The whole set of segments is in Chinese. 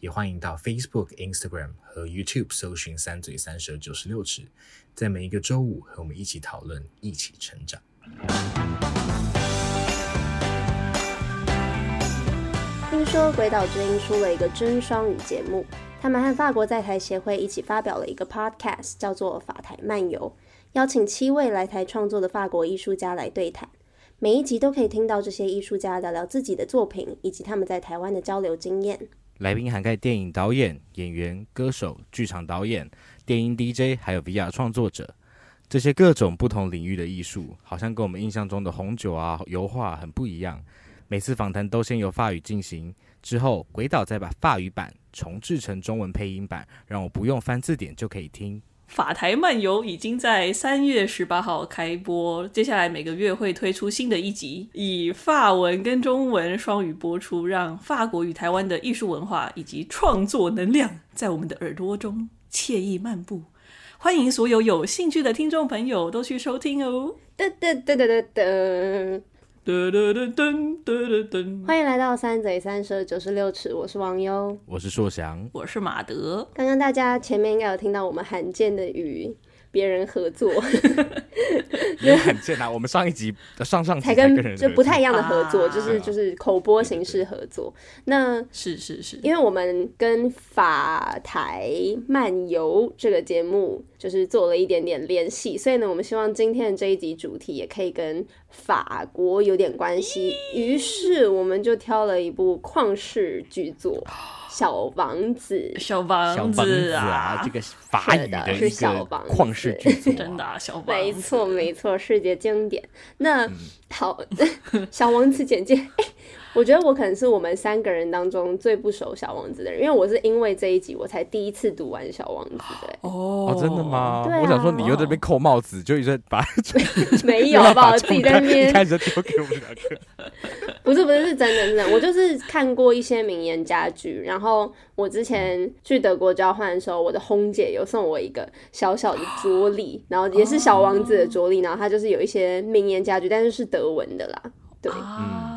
也欢迎到 Facebook、Instagram 和 YouTube 搜寻“三嘴三舌九十六尺”，在每一个周五和我们一起讨论，一起成长。听说鬼岛之音出了一个真双语节目，他们和法国在台协会一起发表了一个 Podcast，叫做《法台漫游》，邀请七位来台创作的法国艺术家来对谈。每一集都可以听到这些艺术家聊聊自己的作品，以及他们在台湾的交流经验。来宾涵盖电影导演、演员、歌手、剧场导演、电音 DJ，还有 VR 创作者。这些各种不同领域的艺术，好像跟我们印象中的红酒啊、油画很不一样。每次访谈都先由法语进行，之后鬼岛再把法语版重制成中文配音版，让我不用翻字典就可以听。法台漫游已经在三月十八号开播，接下来每个月会推出新的一集，以法文跟中文双语播出，让法国与台湾的艺术文化以及创作能量在我们的耳朵中惬意漫步。欢迎所有有兴趣的听众朋友都去收听哦！噔噔噔噔噔。噔噔噔噔噔噔！欢迎来到三嘴三舌九十六尺，我是王优，我是硕翔，我是马德。刚刚大家前面应该有听到我们罕见的与别人合作，也很贱啊！我们上一集上上集才跟就不太一样的合作，啊、就是就是口播形式合作。那是是是，因为我们跟法台漫游这个节目就是做了一点点联系，所以呢，我们希望今天的这一集主题也可以跟法国有点关系。于是我们就挑了一部旷世巨作。小王子，小王子啊，这个法语的是小王子旷世巨作，真的啊，小王子，没错没错，世界经典。那、嗯、好，小王子简介。欸我觉得我可能是我们三个人当中最不熟小王子的人，因为我是因为这一集我才第一次读完小王子的。哦，真的吗？我想说你又在那边扣帽子，就一直把 没有吧？我自己在那边开始丢给我们两个。不是不是，是真的真的，我就是看过一些名言佳句，然后我之前去德国交换的时候，我的红姐有送我一个小小的桌历，然后也是小王子的桌历，然后它就是有一些名言佳句，但是是德文的啦。对，嗯。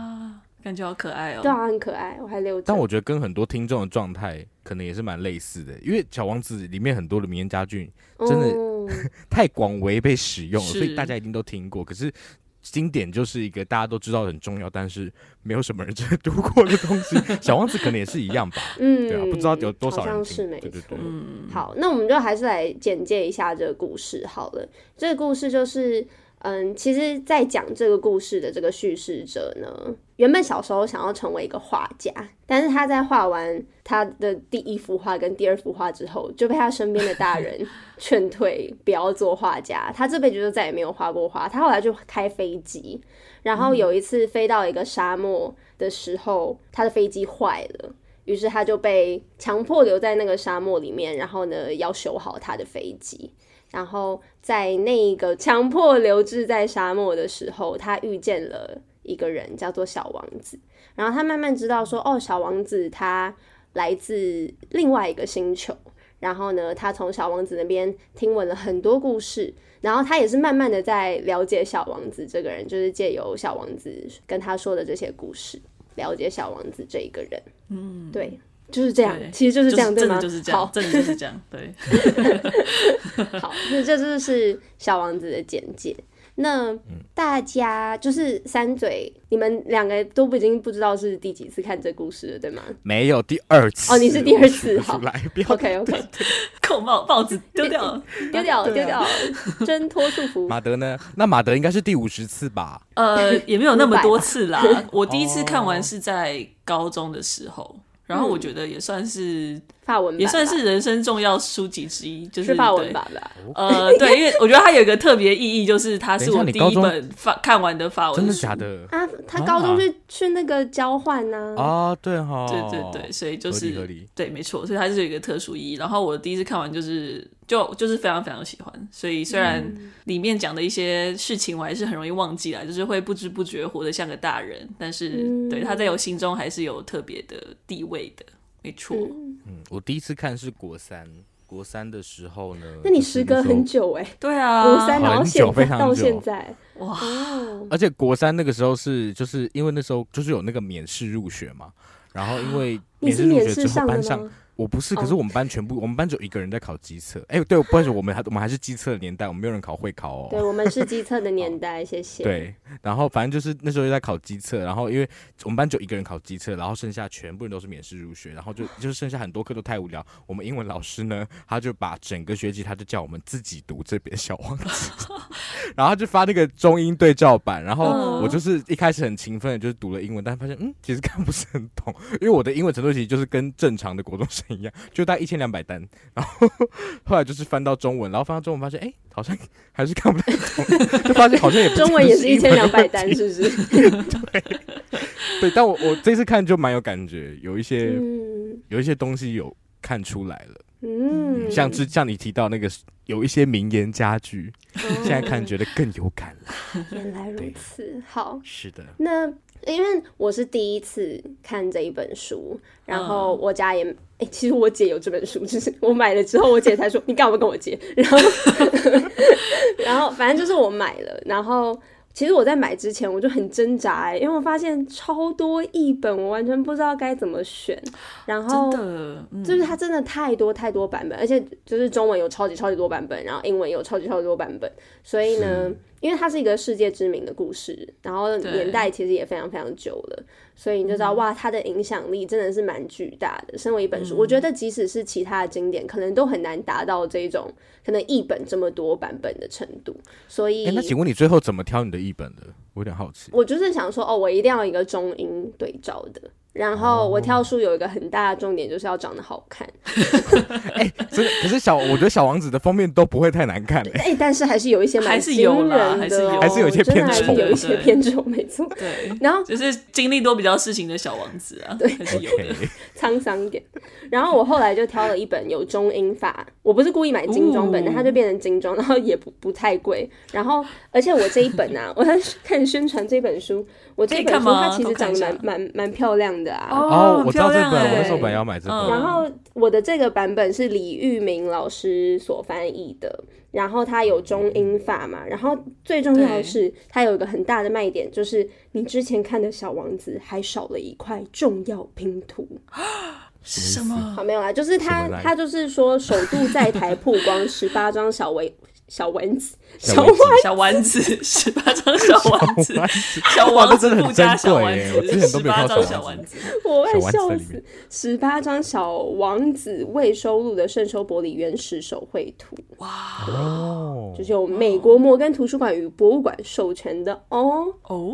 感觉好可爱哦！对啊，很可爱，我还留着。但我觉得跟很多听众的状态可能也是蛮类似的，因为《小王子》里面很多的名言佳句真的、嗯、太广为被使用了，所以大家一定都听过。可是经典就是一个大家都知道很重要，但是没有什么人真的读过的东西。《小王子》可能也是一样吧？嗯，对啊，不知道有多少人听。好像是没错。对对对。嗯，好，那我们就还是来简介一下这个故事好了。这个故事就是。嗯，其实，在讲这个故事的这个叙事者呢，原本小时候想要成为一个画家，但是他在画完他的第一幅画跟第二幅画之后，就被他身边的大人 劝退，不要做画家。他这辈子就再也没有画过画。他后来就开飞机，然后有一次飞到一个沙漠的时候，他的飞机坏了，于是他就被强迫留在那个沙漠里面，然后呢，要修好他的飞机。然后在那个强迫留置在沙漠的时候，他遇见了一个人，叫做小王子。然后他慢慢知道说，哦，小王子他来自另外一个星球。然后呢，他从小王子那边听闻了很多故事。然后他也是慢慢的在了解小王子这个人，就是借由小王子跟他说的这些故事，了解小王子这一个人。嗯，对。就是这样，其实就是这样，对吗？就是这样，好，真的就是这样，对。好，那这就是小王子的简介。那大家就是三嘴，你们两个都不已经不知道是第几次看这故事了，对吗？没有第二次哦，你是第二次，好来，OK OK，扣帽帽子丢掉，丢掉，丢掉，挣脱束缚。马德呢？那马德应该是第五十次吧？呃，也没有那么多次啦。我第一次看完是在高中的时候。然后我觉得也算是法文版也算是人生重要书籍之一，就是，法文版吧？呃，对，因为 我觉得它有一个特别意义，就是它是我第一本法看完的法文书。真的假的？啊，他高中去、啊、去那个交换呢？啊，对哈，对对对，所以就是合理合理对，没错，所以它是有一个特殊意义。然后我第一次看完就是就就是非常非常喜欢，所以虽然里面讲的一些事情我还是很容易忘记了，就是会不知不觉活得像个大人，但是、嗯、对他在我心中还是有特别的地位的。没错，嗯，我第一次看是国三，国三的时候呢。那你时隔很久哎、欸，对啊，国三然后现非常久到现在，哇！而且国三那个时候是，就是因为那时候就是有那个免试入学嘛，然后因为免试入学之后班上。我不是，可是我们班全部，oh. 我们班只有一个人在考机测。哎、欸，对，不好意思，我们还我们还是机测的年代，我们没有人考会考哦。对，我们是机测的年代，谢谢。对，然后反正就是那时候就在考机测，然后因为我们班只有一个人考机测，然后剩下全部人都是免试入学，然后就 就是剩下很多课都太无聊。我们英文老师呢，他就把整个学期他就叫我们自己读这边小王子，然后就发那个中英对照版，然后我就是一开始很勤奋的，就是读了英文，但发现嗯，其实看不是很懂，因为我的英文程度其实就是跟正常的国中生一样，就大概一。千两百单，然后后来就是翻到中文，然后翻到中文发现，哎，好像还是看不太懂，就发现好像也不 中文也是一千两百单，是不是？对，对，但我我这次看就蛮有感觉，有一些、嗯、有一些东西有看出来了，嗯，嗯像之像你提到那个有一些名言佳句，嗯、现在看觉得更有感了。原来如此，好，是的，那。因为我是第一次看这一本书，然后我家也，哎、其实我姐有这本书，就是我买了之后，我姐才说你干嘛跟我借，然后，然后反正就是我买了，然后。其实我在买之前我就很挣扎欸，因为我发现超多译本，我完全不知道该怎么选。然后，就是它真的太多太多版本，而且就是中文有超级超级多版本，然后英文有超级超级多版本。所以呢，因为它是一个世界知名的故事，然后年代其实也非常非常久了，所以你就知道哇，它的影响力真的是蛮巨大的。身为一本书，我觉得即使是其他的经典，可能都很难达到这种可能译本这么多版本的程度。所以，那请问你最后怎么挑你的？译本的，我有点好奇。我就是想说，哦，我一定要一个中英对照的。然后我挑书有一个很大的重点，就是要长得好看。哎、欸，真的，可是小，我觉得小王子的封面都不会太难看。哎、欸，但是还是有一些蛮惊人的，哦，还是有一些偏丑，有一些偏丑，没错。对，然后就是经历多比较事情的小王子啊，对，还是有的。沧桑一点。然后我后来就挑了一本有中英法，我不是故意买精装本，但它就变成精装，然后也不不太贵。然后，而且我这一本啊，我在开始宣传这本书，我这本书它其实长得蛮蛮蛮漂亮的啊。哦。我知道这本，我那时候本来要买这本。然后我的这个版本是李玉明老师所翻译的，然后它有中英法嘛，然后最重要的是它有一个很大的卖点，就是你之前看的小王子还少了一块重要拼图。什么？好，没有啦，就是他他就是说首度在台曝光十八张小维。小丸子，小丸小丸子，十八张小丸子，小丸子。不加小丸子，十八张小丸子，我会笑死。十八张小王子未收录的圣修伯里原始手绘图，哇。哦，就是由美国摩根图书馆与博物馆授权的。哦。哦，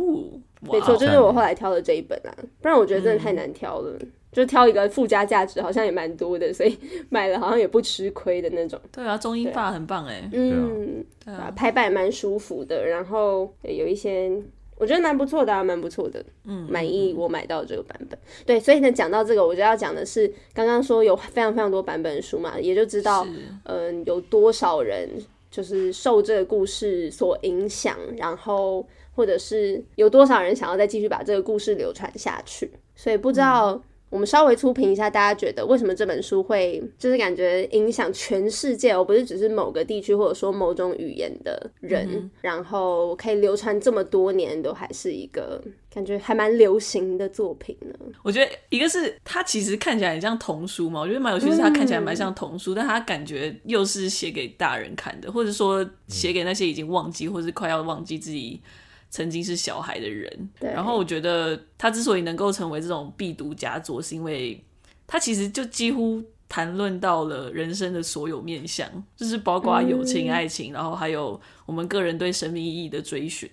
没错，就是我后来挑的这一本啊，不然我觉得真的太难挑了。就挑一个附加价值好像也蛮多的，所以 买了好像也不吃亏的那种。对啊，中英法很棒哎。嗯，对啊，排版蛮舒服的，然后有一些我觉得蛮不错的啊，蛮不错的。嗯，满意我买到这个版本。对，所以呢，讲到这个，我就要讲的是刚刚说有非常非常多版本的书嘛，也就知道嗯有多少人就是受这个故事所影响，然后或者是有多少人想要再继续把这个故事流传下去。所以不知道。嗯我们稍微粗评一下，大家觉得为什么这本书会就是感觉影响全世界，而不是只是某个地区或者说某种语言的人，嗯、然后可以流传这么多年，都还是一个感觉还蛮流行的作品呢？我觉得一个是它其实看起来很像童书嘛，我觉得蛮有趣，是它看起来蛮像童书，嗯、但它感觉又是写给大人看的，或者说写给那些已经忘记或是快要忘记自己。曾经是小孩的人，对。然后我觉得他之所以能够成为这种必读佳作，是因为他其实就几乎谈论到了人生的所有面向，就是包括友情、爱情，嗯、然后还有我们个人对生命意义的追寻。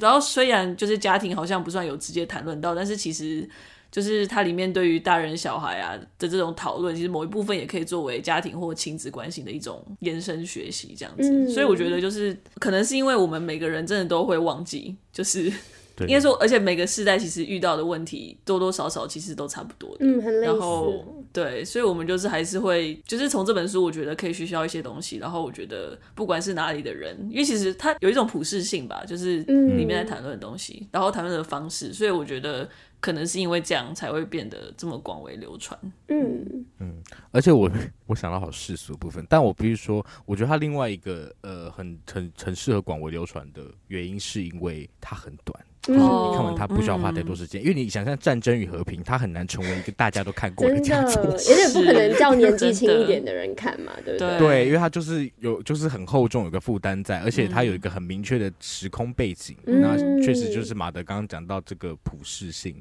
然后虽然就是家庭好像不算有直接谈论到，但是其实就是它里面对于大人小孩啊的这种讨论，其实某一部分也可以作为家庭或亲子关系的一种延伸学习，这样子。嗯、所以我觉得就是可能是因为我们每个人真的都会忘记，就是。对应该说，而且每个世代其实遇到的问题多多少少其实都差不多的，嗯，很类似。然后对，所以我们就是还是会，就是从这本书，我觉得可以学到一些东西。然后我觉得不管是哪里的人，因为其实它有一种普适性吧，就是里面在谈论的东西，嗯、然后谈论的方式，所以我觉得可能是因为这样才会变得这么广为流传。嗯嗯，而且我 我想到好世俗的部分，但我必须说，我觉得它另外一个呃很很很适合广为流传的原因，是因为它很短。就是你看完它不需要花太多时间，嗯、因为你想象《战争与和平》，它很难成为一个大家都看过的佳作，而且不可能叫年纪轻一点的人看嘛，对不对？对，因为它就是有，就是很厚重，有个负担在，而且它有一个很明确的时空背景，嗯、那确实就是马德刚刚讲到这个普适性，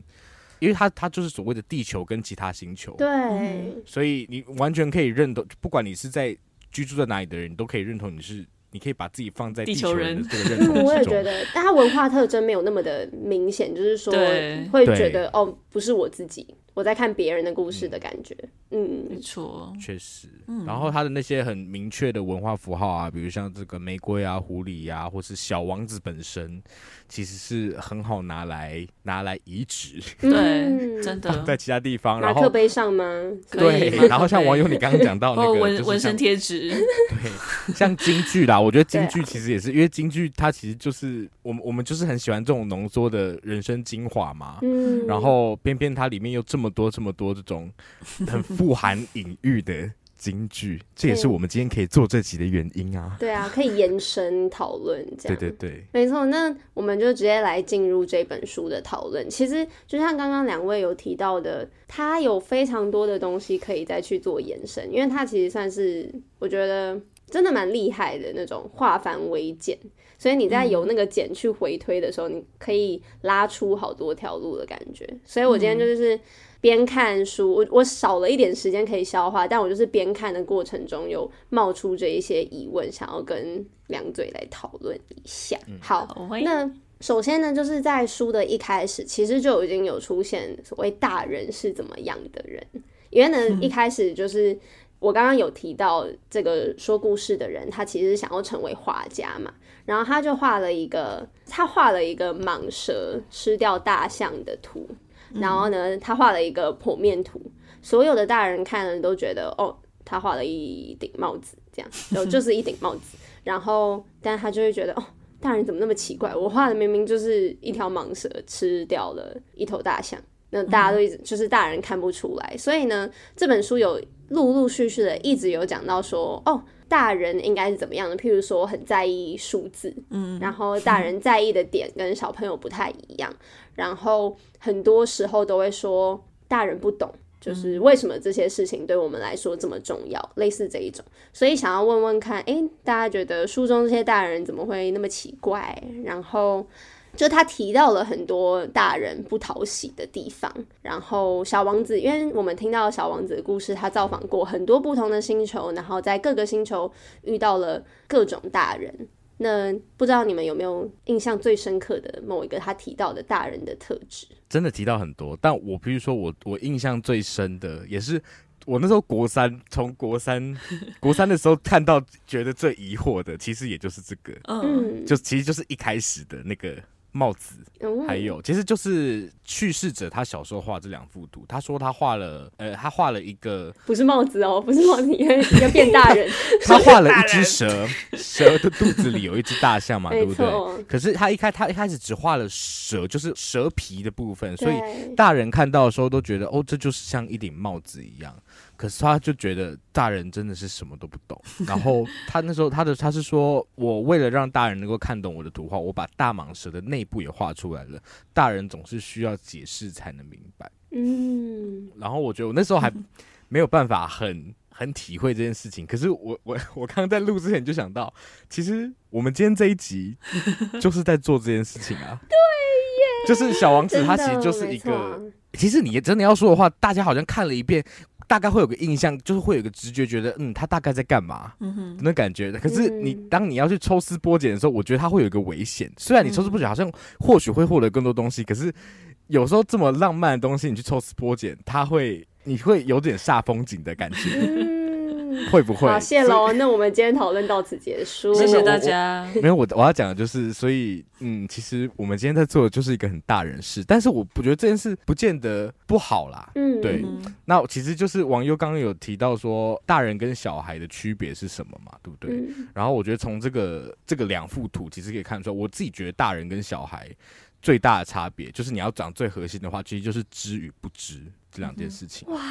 因为它它就是所谓的地球跟其他星球，对，所以你完全可以认同，不管你是在居住在哪里的人，你都可以认同你是。你可以把自己放在地球人的这个认同我也觉得，但他文化特征没有那么的明显，就是说会觉得哦，不是我自己。我在看别人的故事的感觉，嗯，没错，确实。然后他的那些很明确的文化符号啊，比如像这个玫瑰啊、狐狸啊，或是小王子本身，其实是很好拿来拿来移植，对，真的 在其他地方。然后马克杯上吗？对。然后像网友你刚刚讲到那个纹纹身贴纸，对，像京剧啦，我觉得京剧其实也是，因为京剧它其实就是我们我们就是很喜欢这种浓缩的人生精华嘛，嗯，然后偏偏它里面又这么。多这么多这种很富含隐喻的金句，这也是我们今天可以做这集的原因啊。对啊，可以延伸讨论这样。对对对，没错。那我们就直接来进入这本书的讨论。其实就像刚刚两位有提到的，它有非常多的东西可以再去做延伸，因为它其实算是我觉得真的蛮厉害的那种化繁为简。所以你在由那个简去回推的时候，嗯、你可以拉出好多条路的感觉。所以我今天就是。边看书，我我少了一点时间可以消化，但我就是边看的过程中有冒出这一些疑问，想要跟两嘴来讨论一下。嗯、好，那首先呢，就是在书的一开始，其实就已经有出现所谓大人是怎么样的人，因为呢，嗯、一开始就是我刚刚有提到这个说故事的人，他其实想要成为画家嘛，然后他就画了一个，他画了一个蟒蛇吃掉大象的图。然后呢，他画了一个剖面图，所有的大人看了都觉得，哦，他画了一顶帽子，这样，就就是一顶帽子。然后，但他就会觉得，哦，大人怎么那么奇怪？我画的明明就是一条蟒蛇吃掉了一头大象，那大家都一直就是大人看不出来。所以呢，这本书有陆陆续续的一直有讲到说，哦。大人应该是怎么样的？譬如说，很在意数字，嗯，然后大人在意的点跟小朋友不太一样，然后很多时候都会说大人不懂，就是为什么这些事情对我们来说这么重要，类似这一种。所以想要问问看，诶，大家觉得书中这些大人怎么会那么奇怪？然后。就他提到了很多大人不讨喜的地方，然后小王子，因为我们听到小王子的故事，他造访过很多不同的星球，然后在各个星球遇到了各种大人。那不知道你们有没有印象最深刻的某一个他提到的大人的特质？真的提到很多，但我比如说我我印象最深的，也是我那时候国三，从国三 国三的时候看到觉得最疑惑的，其实也就是这个，嗯，就其实就是一开始的那个。帽子，还有其实就是去世者他小时候画这两幅图，他说他画了，呃，他画了一个不是帽子哦，不是帽子，因为要变大人，他画了一只 蛇，蛇的肚子里有一只大象嘛，对不对？可是他一开他一开始只画了蛇，就是蛇皮的部分，所以大人看到的时候都觉得哦，这就是像一顶帽子一样。可是他就觉得大人真的是什么都不懂，然后他那时候他的他是说，我为了让大人能够看懂我的图画，我把大蟒蛇的内部也画出来了。大人总是需要解释才能明白。嗯，然后我觉得我那时候还没有办法很很体会这件事情。可是我 我我刚刚在录之前就想到，其实我们今天这一集 就是在做这件事情啊。对耶，就是小王子他其实就是一个，其实你真的要说的话，大家好像看了一遍。大概会有个印象，就是会有个直觉，觉得嗯，他大概在干嘛，那感觉的。可是你当你要去抽丝剥茧的时候，我觉得他会有一个危险。虽然你抽丝剥茧好像或许会获得更多东西，可是有时候这么浪漫的东西，你去抽丝剥茧，他会你会有点煞风景的感觉。嗯 会不会？好，谢喽。那我们今天讨论到此结束，谢谢大家。没有，我我要讲的就是，所以嗯，其实我们今天在做的就是一个很大人事，但是我不觉得这件事不见得不好啦。嗯，对。那其实就是网友刚刚有提到说，大人跟小孩的区别是什么嘛？对不对？嗯、然后我觉得从这个这个两幅图，其实可以看出来，我自己觉得大人跟小孩最大的差别，就是你要讲最核心的话，其实就是知与不知这两件事情。嗯、哇。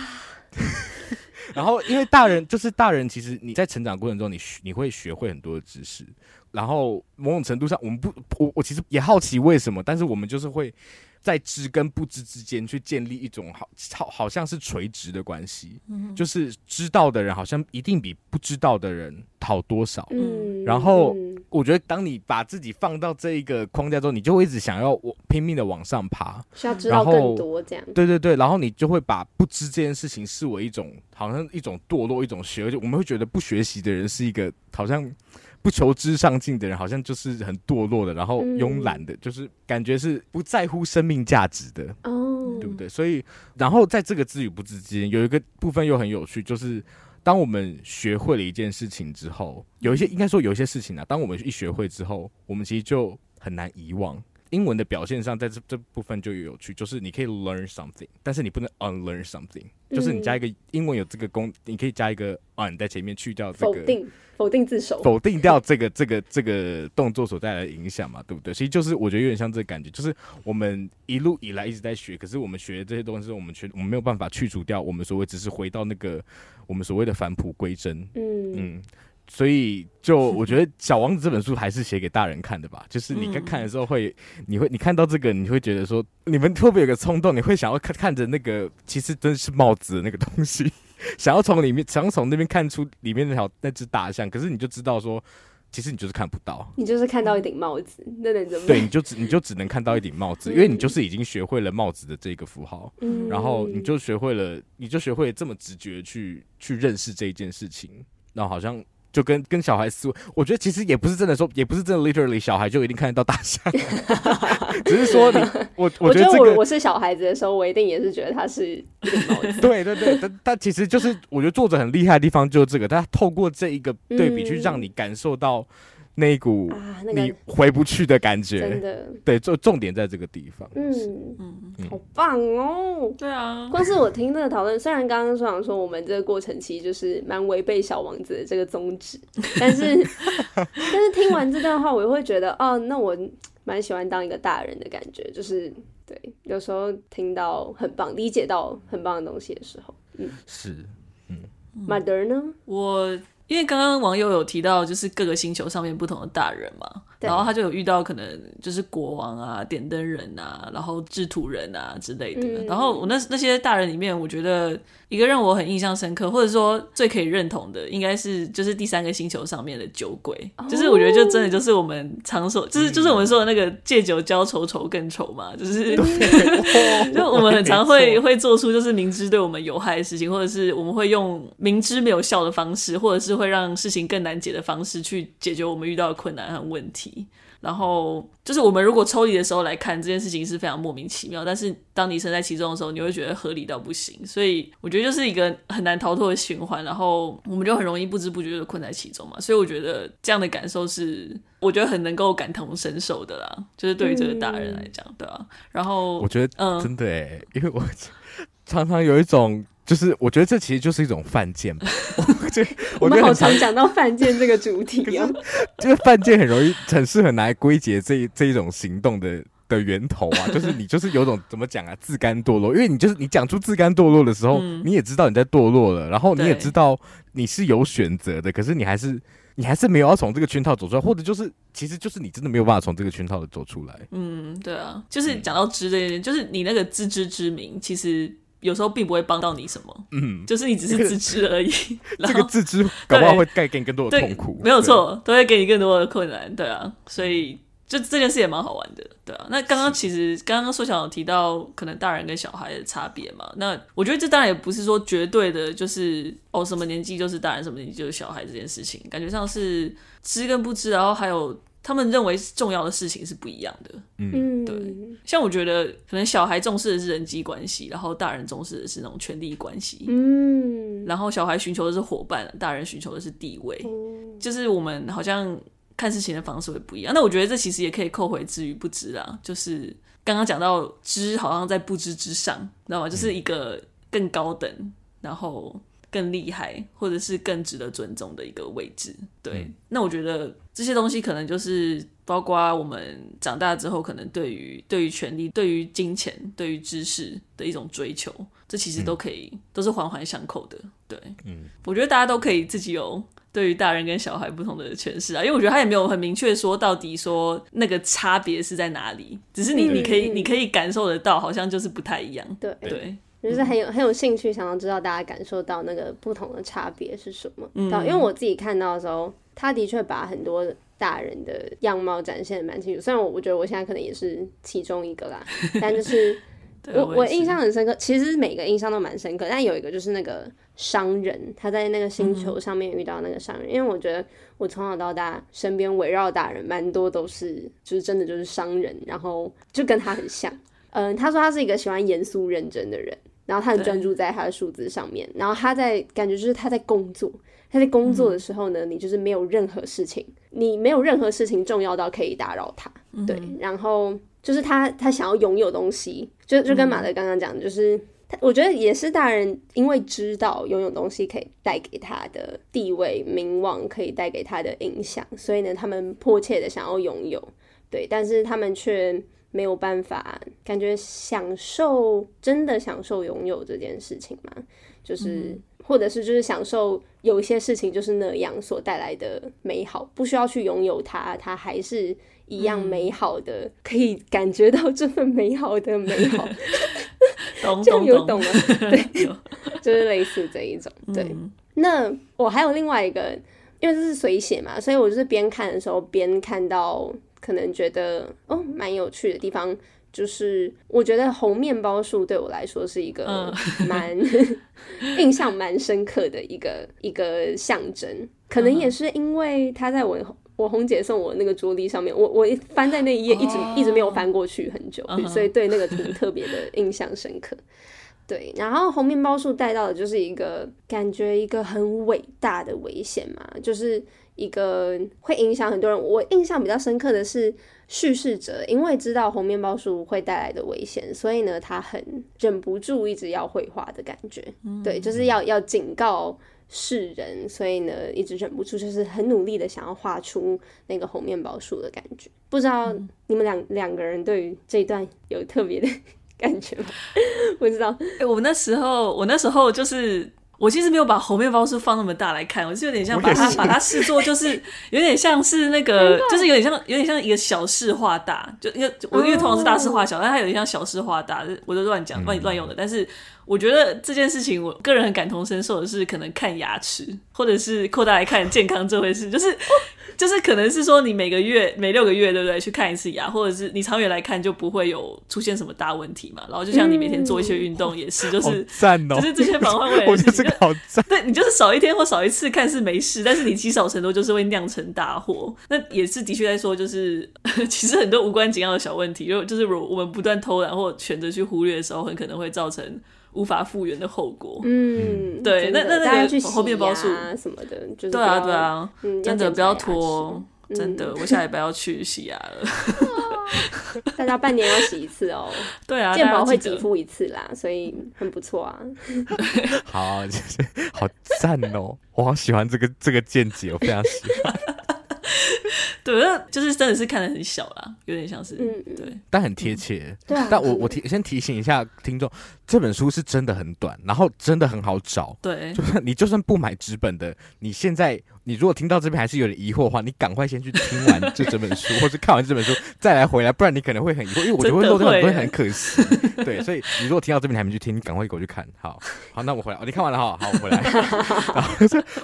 然后，因为大人就是大人，其实你在成长过程中你，你学你会学会很多的知识。然后某种程度上，我们不，我我其实也好奇为什么，但是我们就是会在知跟不知之间去建立一种好好好像是垂直的关系。嗯，就是知道的人好像一定比不知道的人好多少。嗯，然后我觉得当你把自己放到这一个框架中，你就会一直想要我拼命的往上爬，需要知道更多这样。对对对，然后你就会把不知这件事情视为一种好像一种堕落，一种学，而且我们会觉得不学习的人是一个好像。不求知上进的人，好像就是很堕落的，然后慵懒的，嗯、就是感觉是不在乎生命价值的，哦，对不对？所以，然后在这个知与不知之间，有一个部分又很有趣，就是当我们学会了一件事情之后，有一些应该说有一些事情啊，当我们一学会之后，我们其实就很难遗忘。英文的表现上，在这这部分就有趣，就是你可以 learn something，但是你不能 unlearn something，就是你加一个英文有这个功，你可以加一个 un 在前面去掉这个。否定否定自首，否定掉这个这个这个动作所带来的影响嘛，对不对？其实就是我觉得有点像这个感觉，就是我们一路以来一直在学，可是我们学的这些东西，我们学我们没有办法去除掉，我们所谓只是回到那个我们所谓的返璞归真。嗯嗯，所以就我觉得《小王子》这本书还是写给大人看的吧，就是你看看的时候会，你会你看到这个，你会觉得说，你们会不会有个冲动，你会想要看看着那个其实真的是帽子的那个东西。想要从里面，想要从那边看出里面那条那只大象，可是你就知道说，其实你就是看不到，你就是看到一顶帽子，那能怎么？对，你就只你就只能看到一顶帽子，因为你就是已经学会了帽子的这个符号，嗯，然后你就学会了，你就学会了这么直觉去去认识这一件事情，然后好像。就跟跟小孩思维，我觉得其实也不是真的说，也不是真的 literally 小孩就一定看得到大象，只是说你我我觉得、这个、我，我是小孩子的时候，我一定也是觉得他是 对对对，但但其实就是我觉得作者很厉害的地方就是这个，他透过这一个对比去让你感受到。那一股你回不去的感觉，啊那个、真的对，重重点在这个地方。嗯嗯，好棒哦！对啊，光是我听这个讨论，虽然刚刚说想说我们这个过程其实就是蛮违背小王子的这个宗旨，但是但是听完这段话，我又会觉得哦，那我蛮喜欢当一个大人的感觉，就是对，有时候听到很棒、理解到很棒的东西的时候，嗯，是，嗯，Mother 呢？我。因为刚刚网友有提到，就是各个星球上面不同的大人嘛，然后他就有遇到可能就是国王啊、点灯人啊、然后制图人啊之类的。嗯、然后我那那些大人里面，我觉得一个让我很印象深刻，或者说最可以认同的，应该是就是第三个星球上面的酒鬼。哦、就是我觉得就真的就是我们常说，就是就是我们说的那个借酒浇愁愁更愁嘛，就是 就我们很常会会做出就是明知对我们有害的事情，或者是我们会用明知没有效的方式，或者是。会让事情更难解的方式去解决我们遇到的困难和问题。然后就是我们如果抽离的时候来看这件事情是非常莫名其妙，但是当你身在其中的时候，你会觉得合理到不行。所以我觉得就是一个很难逃脱的循环，然后我们就很容易不知不觉的困在其中嘛。所以我觉得这样的感受是我觉得很能够感同身受的啦，就是对于这个大人来讲，对啊。然后我觉得嗯，真的诶，因为我 常常有一种。就是我觉得这其实就是一种犯贱吧。我 们好常讲到犯贱这个主题 啊。就是犯贱很容易很适合拿来归结这一这一种行动的的源头啊。就是你就是有种怎么讲啊，自甘堕落。因为你就是你讲出自甘堕落的时候，嗯、你也知道你在堕落了，然后你也知道你是有选择的，可是你还是你还是没有要从这个圈套走出来，或者就是其实就是你真的没有办法从这个圈套走出来。嗯，对啊，就是讲到知这件，就是你那个自知之明，其实。有时候并不会帮到你什么，嗯，就是你只是自知而已。这个自知搞不好会带给你更多的痛苦，没有错，都会给你更多的困难，对啊。所以就这件事也蛮好玩的，对啊。那刚刚其实刚刚说想有提到可能大人跟小孩的差别嘛，那我觉得这当然也不是说绝对的，就是哦什么年纪就是大人，什么年纪就是小孩这件事情，感觉上是知跟不知，然后还有。他们认为重要的事情是不一样的。嗯，对。像我觉得，可能小孩重视的是人际关系，然后大人重视的是那种权力关系。嗯，然后小孩寻求的是伙伴，大人寻求的是地位。嗯，就是我们好像看事情的方式会不一样。那我觉得这其实也可以扣回知与不知啦，就是刚刚讲到知好像在不知之上，知道吗？就是一个更高等，然后。更厉害，或者是更值得尊重的一个位置，对。嗯、那我觉得这些东西可能就是包括我们长大之后，可能对于对于权力、对于金钱、对于知识的一种追求，这其实都可以、嗯、都是环环相扣的。对，嗯，我觉得大家都可以自己有对于大人跟小孩不同的诠释啊，因为我觉得他也没有很明确说到底说那个差别是在哪里，只是你你可以、嗯、你可以感受得到，好像就是不太一样。对对。对就是很有很有兴趣，想要知道大家感受到那个不同的差别是什么。嗯，因为我自己看到的时候，他的确把很多大人的样貌展现的蛮清楚。虽然我我觉得我现在可能也是其中一个啦，但就是 我我，我印象很深刻。其实每个印象都蛮深刻，但有一个就是那个商人，他在那个星球上面遇到那个商人。嗯、因为我觉得我从小到大身边围绕大人蛮多都是，就是真的就是商人，然后就跟他很像。嗯，他说他是一个喜欢严肃认真的人。然后他很专注在他的数字上面，然后他在感觉就是他在工作，他在工作的时候呢，嗯、你就是没有任何事情，你没有任何事情重要到可以打扰他，嗯、对。然后就是他他想要拥有东西，就就跟马德刚刚讲，就是他我觉得也是大人因为知道拥有东西可以带给他的地位、名望，可以带给他的影响，所以呢，他们迫切的想要拥有，对，但是他们却。没有办法感觉享受，真的享受拥有这件事情嘛？就是，嗯、或者是就是享受有一些事情就是那样所带来的美好，不需要去拥有它，它还是一样美好的，嗯、可以感觉到这份美好的美好。懂懂 懂，懂了，对，就是类似这一种。对，嗯、那我还有另外一个，因为这是随写嘛，所以我就是边看的时候边看到。可能觉得哦，蛮有趣的地方，就是我觉得红面包树对我来说是一个蛮、嗯、印象蛮深刻的一个一个象征。可能也是因为他在我我红姐送我那个桌历上面，我我翻在那一页，一直、哦、一直没有翻过去很久，嗯、所以对那个图特别的印象深刻。对，然后红面包树带到的就是一个感觉，一个很伟大的危险嘛，就是。一个会影响很多人。我印象比较深刻的是叙事者，因为知道红面包树会带来的危险，所以呢，他很忍不住一直要绘画的感觉。嗯、对，就是要要警告世人，所以呢，一直忍不住，就是很努力的想要画出那个红面包树的感觉。不知道你们两两个人对于这一段有特别的感觉吗？不知道。哎、欸，我那时候，我那时候就是。我其实没有把红面包树放那么大来看，我是有点像把它把它视作就是 有点像是那个，就是有点像有点像一个小事化大，就因为我因为通常是大事化小，但它有点像小事化大，我就乱讲乱乱用的。但是我觉得这件事情，我个人很感同身受的是，可能看牙齿，或者是扩大来看健康这回事，就是。就是可能是说你每个月每六个月对不对去看一次牙，或者是你长远来看就不会有出现什么大问题嘛。然后就像你每天做一些运动也是，就是赞哦，就是这些 防患未来的事情，好赞。对，你就是少一天或少一次看是没事，但是你积少成多就是会酿成大祸。那也是的确在说，就是 其实很多无关紧要的小问题，就就是如我们不断偷懒或选择去忽略的时候，很可能会造成无法复原的后果。嗯，对，那那那个后面包树什么的，就是对啊对啊，真的不要拖，真的，我下礼拜要去洗牙了。大家半年要洗一次哦。对啊，健保会给付一次啦，所以很不错啊。好，好赞哦！我好喜欢这个这个见解，我非常喜欢。对，就是真的是看得很小啦，有点像是，嗯、对，但很贴切。对、嗯，但我我提先提醒一下听众，这本书是真的很短，然后真的很好找。对，就是你就算不买纸本的，你现在你如果听到这边还是有点疑惑的话，你赶快先去听完 这整本书，或是看完这本书再来回来，不然你可能会很疑惑，因为我觉得会漏掉很多，很可惜。对，所以你如果听到这边你还没去听，你赶快给我去看。好，好，那我回来，哦、你看完了哈，好，我回来。然后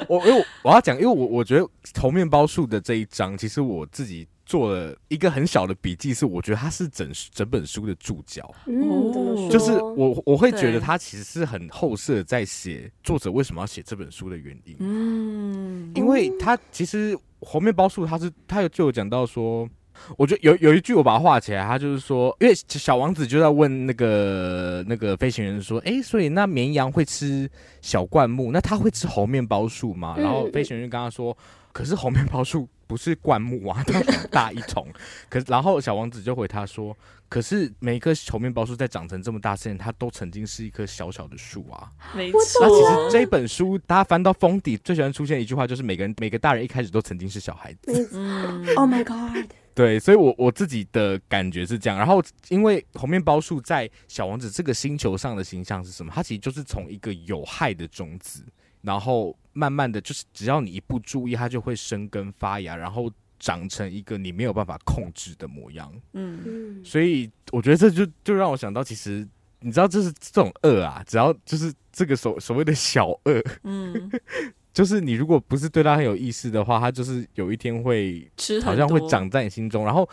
我因为我要讲，因为我我觉得头面包树的这一章，其实。我自己做了一个很小的笔记，是我觉得他是整整本书的注脚，嗯，就是我我会觉得他其实是很后设在写作者为什么要写这本书的原因，嗯，因为他其实猴面包树，他是他有就有讲到说，我觉得有有一句我把它画起来，他就是说，因为小王子就在问那个那个飞行员说，哎，所以那绵羊会吃小灌木，那他会吃猴面包树吗？然后飞行员就跟他说，可是红面包树不是灌木啊，它很大一丛。可是然后小王子就回他说。可是每一棵红面包树在长成这么大之前，它都曾经是一棵小小的树啊。没错。那其实这本书，大家翻到封底，最喜欢出现一句话，就是每个人每个大人一开始都曾经是小孩子。嗯。Oh my god。对，所以我我自己的感觉是这样。然后，因为红面包树在小王子这个星球上的形象是什么？它其实就是从一个有害的种子，然后慢慢的就是只要你一不注意，它就会生根发芽，然后。长成一个你没有办法控制的模样，嗯，所以我觉得这就就让我想到，其实你知道，这是这种恶啊，只要就是这个所所谓的小恶，嗯。就是你如果不是对他很有意思的话，他就是有一天会好像会长在你心中，然后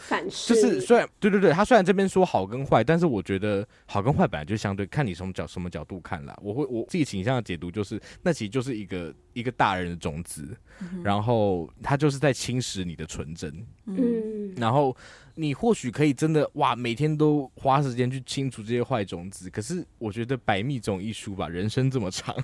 就是虽然对对对，他虽然这边说好跟坏，但是我觉得好跟坏本来就相对，看你从角什么角度看啦。我会我自己倾向的解读就是，那其实就是一个一个大人的种子，嗯、然后他就是在侵蚀你的纯真，嗯，然后。你或许可以真的哇，每天都花时间去清除这些坏种子。可是我觉得百密总一疏吧，人生这么长，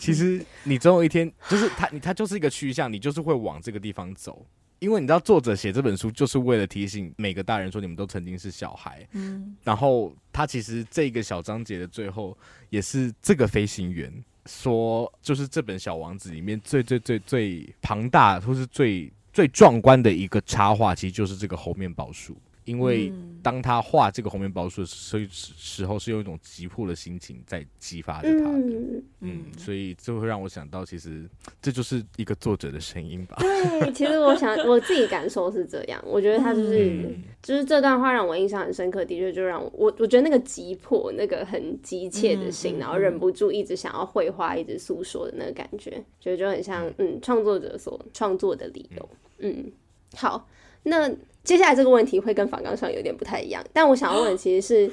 其实你总有一天就是它，你它就是一个趋向，你就是会往这个地方走。因为你知道，作者写这本书就是为了提醒每个大人说，你们都曾经是小孩。嗯。然后他其实这个小章节的最后，也是这个飞行员说，就是这本小王子里面最最最最庞大或是最。最壮观的一个插画，其实就是这个猴面包树。因为当他画这个红面包树的时候，是用一种急迫的心情在激发着他的，嗯，嗯，所以这会让我想到，其实这就是一个作者的声音吧。对，其实我想我自己感受是这样，我觉得他就是，嗯、就是这段话让我印象很深刻，的确就让我，我我觉得那个急迫，那个很急切的心，嗯、然后忍不住一直想要绘画，一直诉说的那个感觉，觉得就很像，嗯，创作者所创作的理由，嗯，好，那。接下来这个问题会跟访纲上有点不太一样，但我想要问的其实是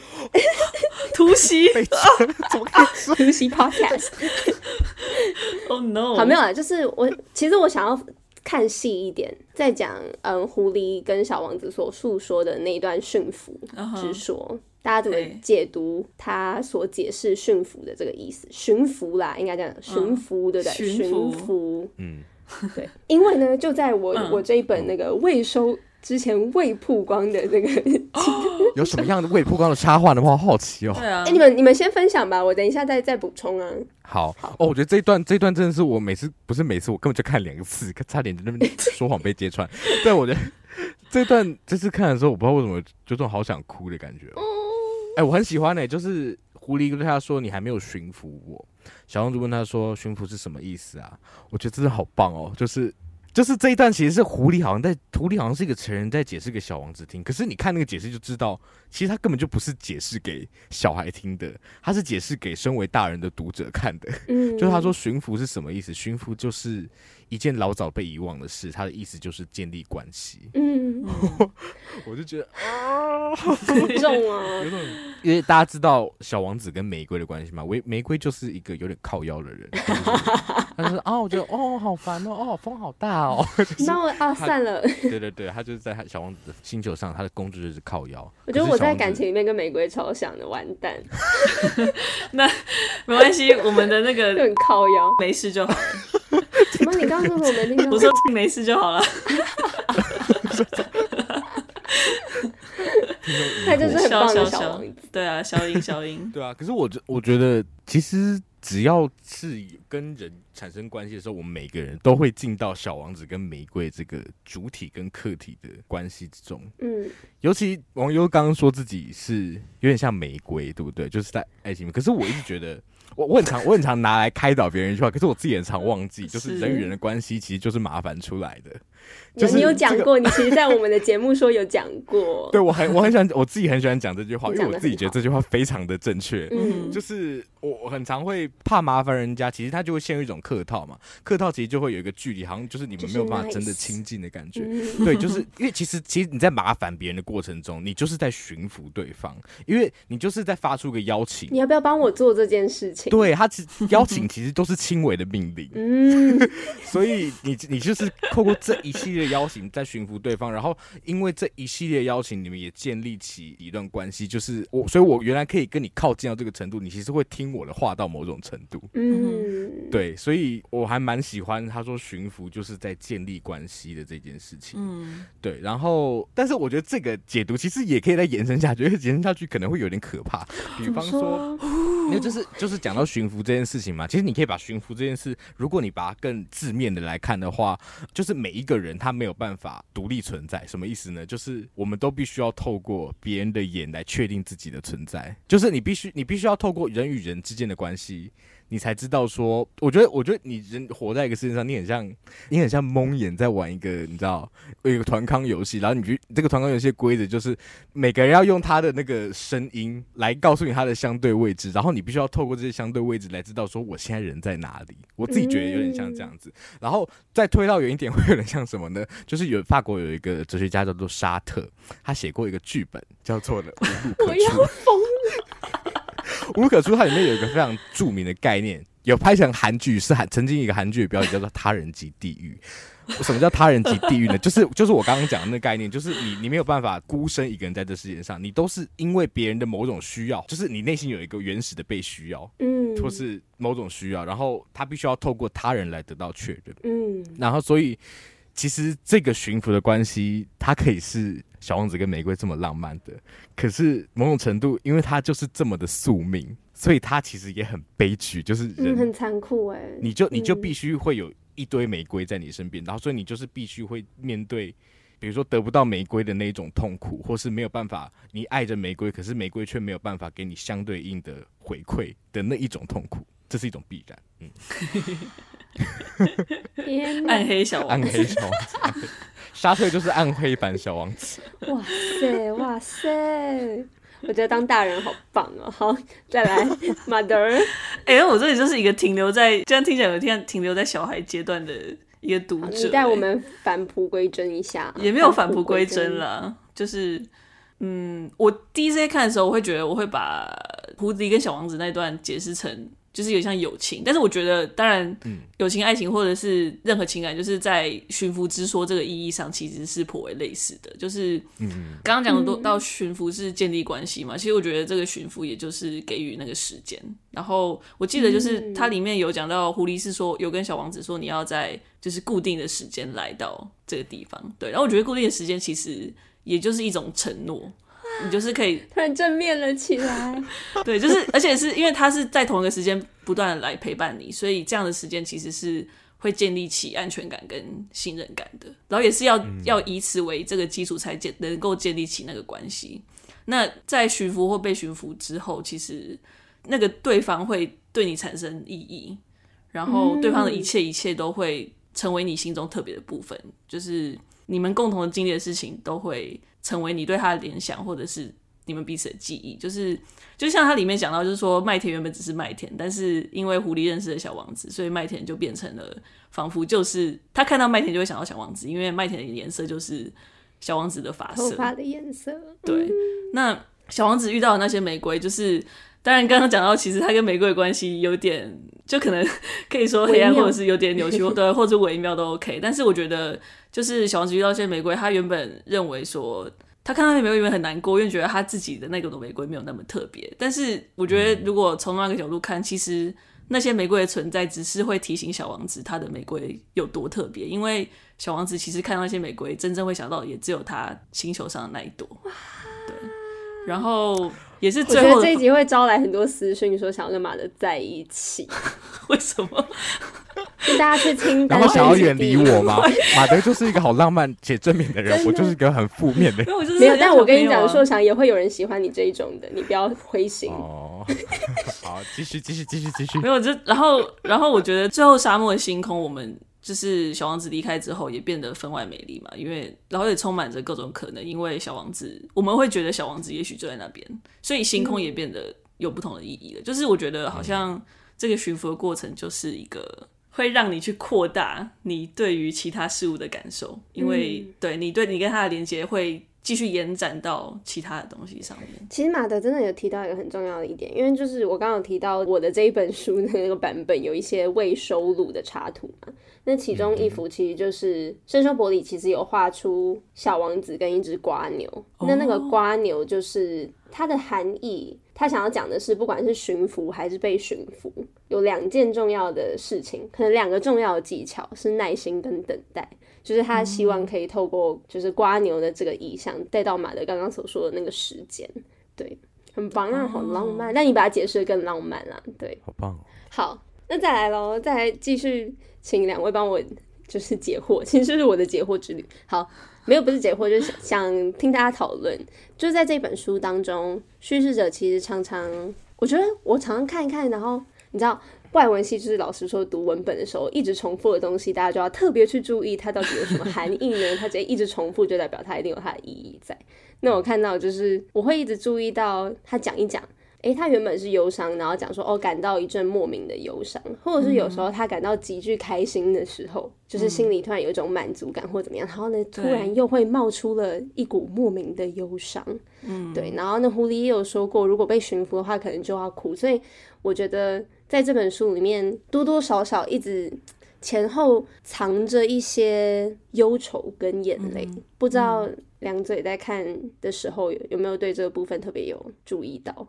突袭，怎么可以突袭 podcast？哦 no！好，没有啊，就是我其实我想要看细一点，再讲嗯，狐狸跟小王子所诉说的那一段驯服之说，uh huh. 大家怎么解读他所解释驯服的这个意思？驯服啦，应该这样，驯服对不对？驯服，嗯，对，因为呢，就在我我这一本那个未收。之前未曝光的这个 有什么样的未曝光的插画的话，好奇哦。对啊，哎，你们你们先分享吧，我等一下再再补充啊。好，好哦，我觉得这一段这一段真的是我每次不是每次我根本就看两次，差点在那边说谎被揭穿。但，我觉得这段这次看的时候，我不知道为什么就这种好想哭的感觉。哦，哎，我很喜欢呢，就是狐狸跟他说你还没有驯服我，小王子问他说巡抚是什么意思啊？我觉得真的好棒哦，就是。就是这一段其实是狐狸好像在，狐狸好像是一个成人在解释给小王子听，可是你看那个解释就知道，其实他根本就不是解释给小孩听的，他是解释给身为大人的读者看的。嗯，就是他说驯服是什么意思？驯服就是。一件老早被遗忘的事，他的意思就是建立关系。嗯，我就觉得啊，很 重啊，有种，因为大家知道小王子跟玫瑰的关系嘛，玫玫瑰就是一个有点靠腰的人。他就说啊，我觉得哦，好烦哦，哦，风好大哦。那我啊，散了。对对对，他就是在小王子的星球上，他的工作就是靠腰。我觉得我在感情里面跟玫瑰超像的，完蛋。那没关系，我们的那个很靠腰，没事就好。什么？你告诉我没听到？我说没事就好了。他就是很棒的小王子。对啊，消音消音。对啊，可是我觉我觉得，其实只要是跟人产生关系的时候，我们每个人都会进到小王子跟玫瑰这个主体跟客体的关系之中。嗯，尤其王优刚刚说自己是有点像玫瑰，对不对？就是在爱情里面。可是我一直觉得。我我很常我很常拿来开导别人一句话，可是我自己也常忘记，就是人与人的关系其实就是麻烦出来的。就是你有讲过，你其实，在我们的节目说有讲过。对，我很我很喜欢，我自己很喜欢讲这句话，因为我自己觉得这句话非常的正确。嗯，就是我我很常会怕麻烦人家，其实他就会陷入一种客套嘛。客套其实就会有一个距离，好像就是你们没有办法真的亲近的感觉。对，就是因为其实其实你在麻烦别人的过程中，你就是在驯服对方，因为你就是在发出个邀请。你要不要帮我做这件事情？对，他其实邀请其实都是轻微的命令，嗯，所以你你就是透过这一系列邀请在驯服对方，然后因为这一系列邀请，你们也建立起一段关系，就是我，所以我原来可以跟你靠近到这个程度，你其实会听我的话到某种程度，嗯，对，所以我还蛮喜欢他说驯服就是在建立关系的这件事情，嗯，对，然后但是我觉得这个解读其实也可以再延伸下去，因为延伸下去可能会有点可怕，比方说，因为就是就是讲到驯服这件事情嘛，其实你可以把驯服这件事，如果你把它更字面的来看的话，就是每一个人人他没有办法独立存在，什么意思呢？就是我们都必须要透过别人的眼来确定自己的存在，就是你必须你必须要透过人与人之间的关系。你才知道说，我觉得，我觉得你人活在一个世界上，你很像，你很像蒙眼在玩一个，你知道，有一个团康游戏。然后你去这个团康游戏的规则就是，每个人要用他的那个声音来告诉你他的相对位置，然后你必须要透过这些相对位置来知道说我现在人在哪里。我自己觉得有点像这样子。然后再推到远一点，会有点像什么呢？就是有法国有一个哲学家叫做沙特，他写过一个剧本叫做的《无路可出》。我要疯了。无路可出，它里面有一个非常著名的概念，有拍成韩剧，是韩曾经一个韩剧的标题叫做《他人及地狱》。什么叫他人及地狱呢？就 是就是我刚刚讲的那个概念，就是你你没有办法孤身一个人在这世界上，你都是因为别人的某种需要，就是你内心有一个原始的被需要，嗯，或是某种需要，然后他必须要透过他人来得到确认，嗯，然后所以其实这个驯服的关系，它可以是。小王子跟玫瑰这么浪漫的，可是某种程度，因为他就是这么的宿命，所以他其实也很悲剧，就是人、嗯、很残酷哎。你就你就必须会有一堆玫瑰在你身边，嗯、然后所以你就是必须会面对，比如说得不到玫瑰的那种痛苦，或是没有办法，你爱着玫瑰，可是玫瑰却没有办法给你相对应的回馈的那一种痛苦，这是一种必然。嗯。暗黑小王子，暗黑小王子，沙特就是暗黑版小王子。哇塞，哇塞！我觉得当大人好棒哦。好，再来，Mother。哎、欸，我这里就是一个停留在这样听起来有点停留在小孩阶段的一个读者。带我们返璞归真一下，也没有返璞归真了。就是，嗯，我第一次看的时候，我会觉得我会把胡迪跟小王子那段解释成。就是有像友情，但是我觉得，当然，友情、爱情或者是任何情感，就是在驯服之说这个意义上，其实是颇为类似的。就是，刚刚讲的都到驯服是建立关系嘛，其实我觉得这个驯服也就是给予那个时间。然后我记得就是它里面有讲到，狐狸是说有跟小王子说，你要在就是固定的时间来到这个地方。对，然后我觉得固定的时间其实也就是一种承诺。你就是可以 突然正面了起来，对，就是而且是因为他是在同一个时间不断的来陪伴你，所以这样的时间其实是会建立起安全感跟信任感的，然后也是要、嗯、要以此为这个基础才建能够建立起那个关系。那在驯服或被驯服之后，其实那个对方会对你产生意义，然后对方的一切一切都会成为你心中特别的部分，就是你们共同的经历的事情都会。成为你对他的联想，或者是你们彼此的记忆，就是就像他里面讲到，就是说麦田原本只是麦田，但是因为狐狸认识了小王子，所以麦田就变成了仿佛就是他看到麦田就会想到小王子，因为麦田的颜色就是小王子的发色，头发的颜色。对，嗯、那小王子遇到的那些玫瑰，就是当然刚刚讲到，其实他跟玫瑰的关系有点，就可能可以说黑暗，或者是有点扭曲，对，或者微妙都 OK。但是我觉得。就是小王子遇到这些玫瑰，他原本认为说，他看到那些玫瑰原本很难过，因为觉得他自己的那朵玫瑰没有那么特别。但是我觉得，如果从那个角度看，其实那些玫瑰的存在，只是会提醒小王子他的玫瑰有多特别。因为小王子其实看到那些玫瑰，真正会想到的也只有他星球上的那一朵。对，然后。也是最后，我觉得这一集会招来很多私讯，说想要跟马德在一起。为什么？跟 大家去听，然后想要远离我吗？马德就是一个好浪漫且正面的人，的我就是一个很负面的人。没有，但我跟你讲，说想也会有人喜欢你这一种的，你不要灰心。哦，好，继续，继续，继续，继续。没有，就然后，然后我觉得最后沙漠的星空，我们。就是小王子离开之后，也变得分外美丽嘛，因为然后也充满着各种可能。因为小王子，我们会觉得小王子也许就在那边，所以星空也变得有不同的意义了。嗯、就是我觉得好像这个驯服的过程，就是一个会让你去扩大你对于其他事物的感受，因为、嗯、对你对你跟他的连接会继续延展到其他的东西上面。其实马德真的有提到一个很重要的一点，因为就是我刚刚有提到我的这一本书的那个版本有一些未收录的插图嘛，那其中一幅其实就是圣修伯里其实有画出小王子跟一只瓜牛，那那个瓜牛就是它的含义，他想要讲的是不管是驯服还是被驯服，有两件重要的事情，可能两个重要的技巧是耐心跟等待。就是他希望可以透过就是瓜牛的这个意象带到马德刚刚所说的那个时间，对，很棒啊，好浪漫。那你把它解释得更浪漫啦，对，好棒。好，那再来喽，再来继续请两位帮我就是解惑，其实就是我的解惑之旅。好，没有不是解惑，就是想听大家讨论。就在这本书当中，叙事者其实常常，我觉得我常常看一看，然后你知道。外文系就是老师说读文本的时候一直重复的东西，大家就要特别去注意它到底有什么含义呢？它直接一直重复，就代表它一定有它的意义在。那我看到就是我会一直注意到他讲一讲，诶，他原本是忧伤，然后讲说哦，感到一阵莫名的忧伤，或者是有时候他感到极具开心的时候，就是心里突然有一种满足感或怎么样，然后呢，突然又会冒出了一股莫名的忧伤。嗯，对。然后那狐狸也有说过，如果被驯服的话，可能就要哭。所以我觉得。在这本书里面，多多少少一直前后藏着一些忧愁跟眼泪。嗯、不知道两嘴在看的时候有有没有对这个部分特别有注意到？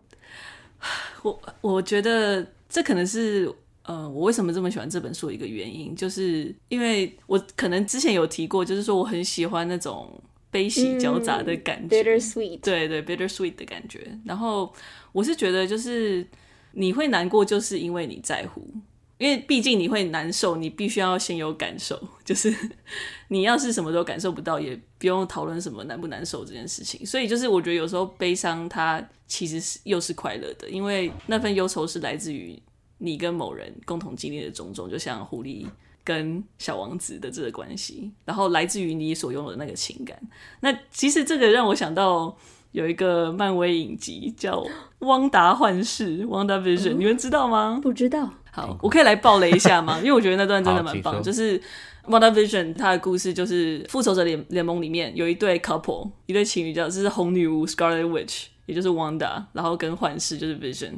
我我觉得这可能是呃，我为什么这么喜欢这本书一个原因，就是因为我可能之前有提过，就是说我很喜欢那种悲喜交杂的感觉，嗯，bitter sweet，对对，bitter sweet 的感觉。然后我是觉得就是。你会难过，就是因为你在乎，因为毕竟你会难受，你必须要先有感受。就是你要是什么都感受不到，也不用讨论什么难不难受这件事情。所以，就是我觉得有时候悲伤它其实是又是快乐的，因为那份忧愁是来自于你跟某人共同经历的种种，就像狐狸跟小王子的这个关系，然后来自于你所拥有的那个情感。那其实这个让我想到。有一个漫威影集叫《汪达幻视》（WandaVision），你们知道吗？不知道。好，我可以来爆雷一下吗？因为我觉得那段真的蛮棒。就是《WandaVision》它的故事就是复仇者联联盟里面有一对 couple，一对情侣叫这是红女巫 Scarlet Witch，也就是 Wanda，然后跟幻视就是 Vision。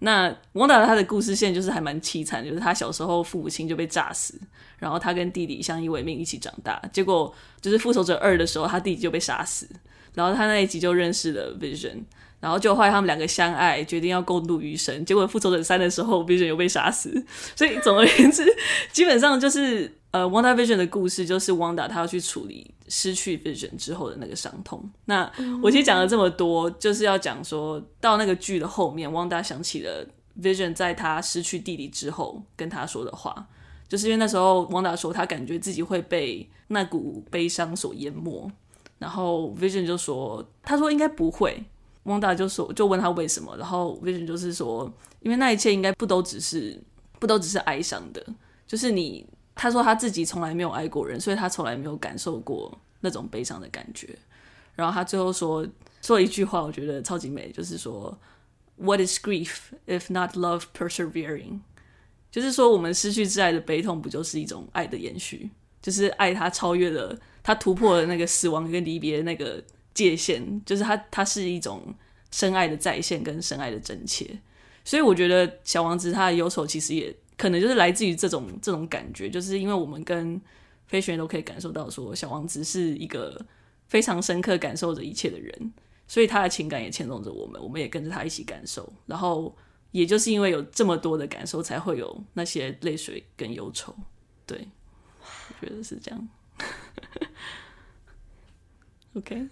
那 Wanda 他的故事线就是还蛮凄惨，就是他小时候父母亲就被炸死，然后他跟弟弟相依为命一起长大，结果就是复仇者二的时候，他弟弟就被杀死。然后他那一集就认识了 Vision，然后就后来他们两个相爱，决定要共度余生。结果复仇者三的时候，Vision 又被杀死。所以总而言之，基本上就是呃，WandaVision 的故事就是 Wanda 他要去处理失去 Vision 之后的那个伤痛。那我其实讲了这么多，就是要讲说到那个剧的后面，Wanda 想起了 Vision 在他失去弟弟之后跟他说的话，就是因为那时候 Wanda 说他感觉自己会被那股悲伤所淹没。然后 Vision 就说：“他说应该不会。” Wanda 就说：“就问他为什么。”然后 Vision 就是说：“因为那一切应该不都只是不都只是哀伤的，就是你。”他说他自己从来没有爱过人，所以他从来没有感受过那种悲伤的感觉。然后他最后说说一句话，我觉得超级美，就是说：“What is grief if not love persevering？” 就是说，我们失去挚爱的悲痛，不就是一种爱的延续？就是爱它超越了。他突破了那个死亡跟离别的那个界限，就是他，他是一种深爱的再现跟深爱的真切。所以我觉得小王子他的忧愁其实也可能就是来自于这种这种感觉，就是因为我们跟飞行员都可以感受到说，小王子是一个非常深刻感受着一切的人，所以他的情感也牵动着我们，我们也跟着他一起感受。然后也就是因为有这么多的感受，才会有那些泪水跟忧愁。对，我觉得是这样。OK，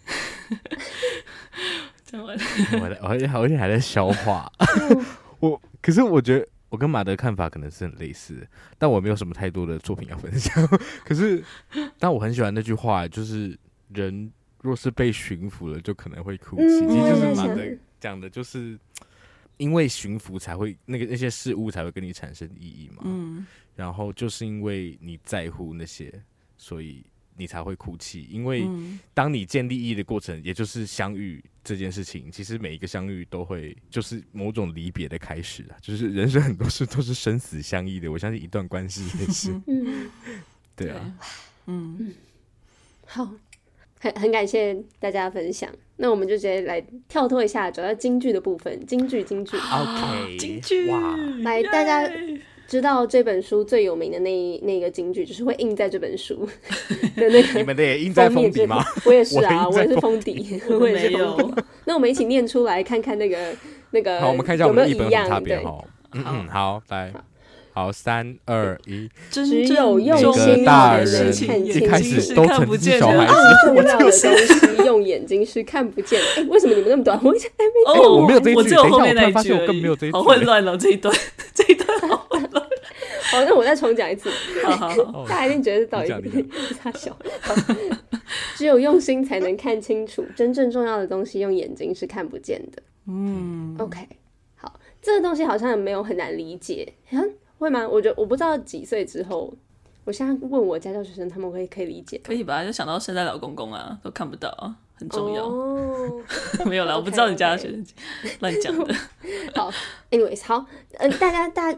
讲完了，我的，而且而且还在消化。我可是我觉得我跟马德看法可能是很类似，但我没有什么太多的作品要分享。可是，但我很喜欢那句话，就是人若是被驯服了，就可能会哭泣。其实就是马德讲的，就是因为驯服才会那个那些事物才会跟你产生意义嘛。嗯，然后就是因为你在乎那些。所以你才会哭泣，因为当你建立意义的过程，也就是相遇这件事情，其实每一个相遇都会就是某种离别的开始啊，就是人生很多事都是生死相依的。我相信一段关系也是，对啊，嗯，好，很很感谢大家分享。那我们就直接来跳脱一下，走到京剧的部分。京剧京剧。OK，京剧。哇，来，大家知道这本书最有名的那那个金句，就是会印在这本书 的那个。你们的也印在封底吗？我也是啊，我也是封底，我，也是封底。那我们一起念出来，看看那个那个好，我们看一下我们的有没有一样？对，嗯嗯，好，来。好，三二一，只有用心大人看一开始都看不见小孩子，重要的东西用眼睛是看不见。哎，为什么你们那么短？我一直还没哦，我没有这一句，我只有后面那一句，我更没有这一句，好混乱了这一段，这一段好。好，那我再重讲一次。好好好，大家一定觉得到底太小。只有用心才能看清楚，真正重要的东西用眼睛是看不见的。嗯，OK，好，这个东西好像也没有很难理解。会吗？我觉得我不知道几岁之后，我现在问我家教学生，他们会可以理解。可以吧？就想到圣诞老公公啊，都看不到啊，很重要。哦、没有啦，okay, 我不知道你家教学生乱讲的。好，anyways，好，嗯、呃，大家大，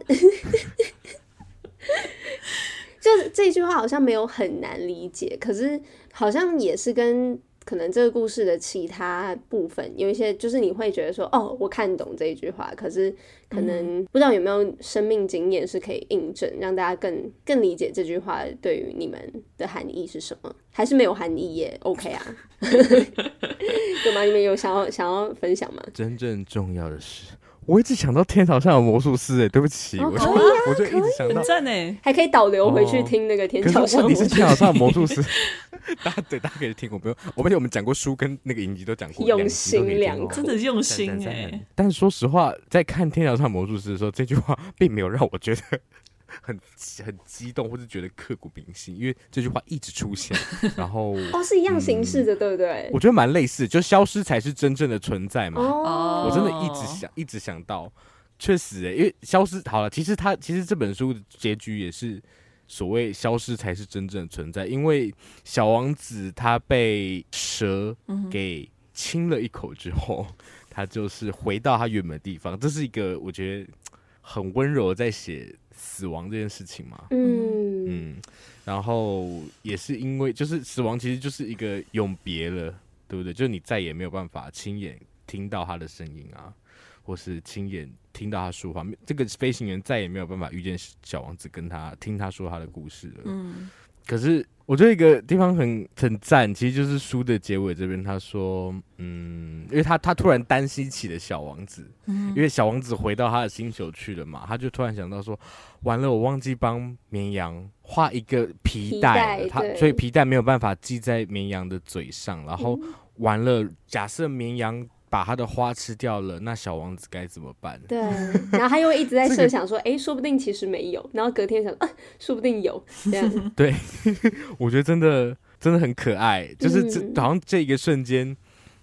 就是这句话好像没有很难理解，可是好像也是跟。可能这个故事的其他部分有一些，就是你会觉得说，哦，我看懂这一句话，可是可能不知道有没有生命经验是可以印证，让大家更更理解这句话对于你们的含义是什么，还是没有含义也？OK 啊？对吗？你们有想要想要分享吗？真正重要的是。我一直想到天桥上有魔术师，哎，对不起，我我就一直想到，还可以导流回去听那个天桥上。你是天桥上魔术师，大家对大家可以听，我不用，我们我们讲过书跟那个影集都讲过，用心良苦，真的用心哎。但说实话，在看天桥上魔术师的时候，这句话并没有让我觉得。很很激动，或是觉得刻骨铭心，因为这句话一直出现，然后哦，是一样形式的，嗯、对不对？我觉得蛮类似，就消失才是真正的存在嘛。哦，我真的一直想，一直想到，确实，欸，因为消失好了，其实他其实这本书的结局也是所谓消失才是真正的存在，因为小王子他被蛇给亲了一口之后，嗯、他就是回到他原本的地方，这是一个我觉得很温柔在写。死亡这件事情嘛，嗯嗯，然后也是因为，就是死亡其实就是一个永别了，对不对？就是你再也没有办法亲眼听到他的声音啊，或是亲眼听到他说话，这个飞行员再也没有办法遇见小王子，跟他听他说他的故事了。嗯，可是。我觉得一个地方很很赞，其实就是书的结尾这边，他说，嗯，因为他他突然担心起了小王子，嗯，因为小王子回到他的星球去了嘛，他就突然想到说，完了，我忘记帮绵羊画一个皮带了，他所以皮带没有办法系在绵羊的嘴上，然后完了，假设绵羊。把他的花吃掉了，那小王子该怎么办？对，然后他又一直在设想说，哎、这个，说不定其实没有，然后隔天想，啊，说不定有，这样。对，我觉得真的真的很可爱，就是这好像这一个瞬间，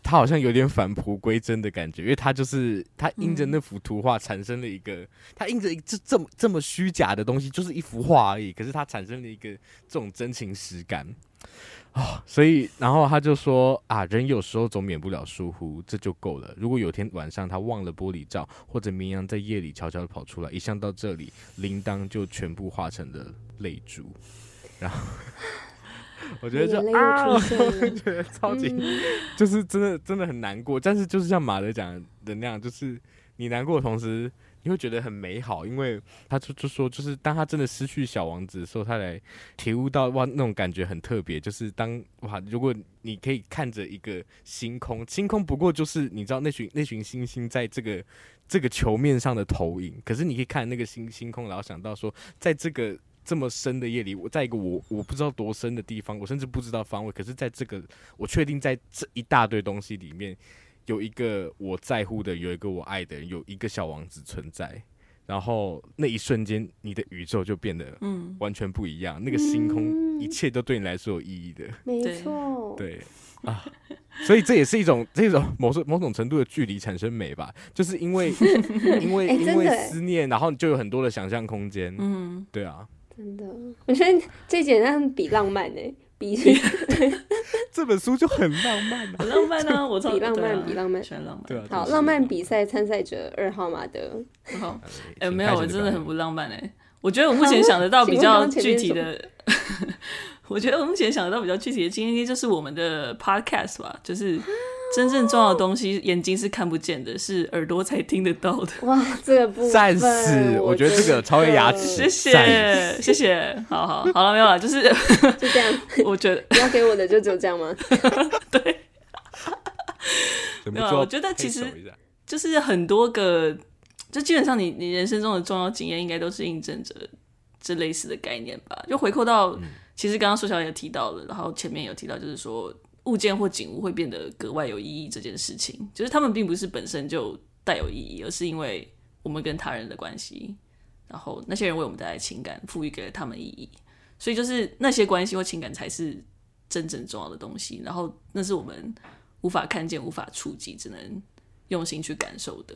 他好像有点返璞归真的感觉，因为他就是他印着那幅图画产生了一个，嗯、他印着一这这么这么虚假的东西，就是一幅画而已，可是他产生了一个这种真情实感。哦，所以然后他就说啊，人有时候总免不了疏忽，这就够了。如果有天晚上他忘了玻璃罩，或者绵羊在夜里悄悄的跑出来，一想到这里，铃铛就全部化成了泪珠。然后 我觉得就啊，我觉得超级，嗯、就是真的真的很难过。但是就是像马德讲的那样，就是你难过的同时。你会觉得很美好，因为他就就说，就是当他真的失去小王子的时候，他来体悟到哇，那种感觉很特别。就是当哇，如果你可以看着一个星空，星空不过就是你知道那群那群星星在这个这个球面上的投影。可是你可以看那个星星空，然后想到说，在这个这么深的夜里，我在一个我我不知道多深的地方，我甚至不知道方位。可是在这个我确定在这一大堆东西里面。有一个我在乎的，有一个我爱的人，有一个小王子存在，然后那一瞬间，你的宇宙就变得嗯完全不一样，嗯、那个星空一切都对你来说有意义的，没错，对。啊，所以这也是一种这种某种某种程度的距离产生美吧，就是因为 因为、欸、因为思念，然后你就有很多的想象空间，嗯，对啊，真的，我觉得这简单比浪漫呢、欸。比 这本书就很浪漫，很浪漫啊！我比浪漫，比浪漫，全浪漫。对啊，好，浪漫比赛参赛者二号马德。好，哎，没有，我真的很不浪漫哎。我觉得我目 前想得到比较具体的，我觉得我目前想得到比较具体的经验，就是我们的 podcast 吧，就是真正重要的东西，眼睛是看不见的，是耳朵才听得到的。哇，这个不赞死！我觉得这个超越牙齿，谢谢谢谢，好好好了没有了，就是 就这样。我觉得你要给我的就只有这样吗？对，没有，我觉得其实就是很多个，就基本上你你人生中的重要经验，应该都是印证着这类似的概念吧，就回扣到。嗯其实刚刚苏小也提到了，然后前面有提到，就是说物件或景物会变得格外有意义这件事情，就是他们并不是本身就带有意义，而是因为我们跟他人的关系，然后那些人为我们带来情感，赋予给了他们意义，所以就是那些关系或情感才是真正重要的东西，然后那是我们无法看见、无法触及，只能用心去感受的，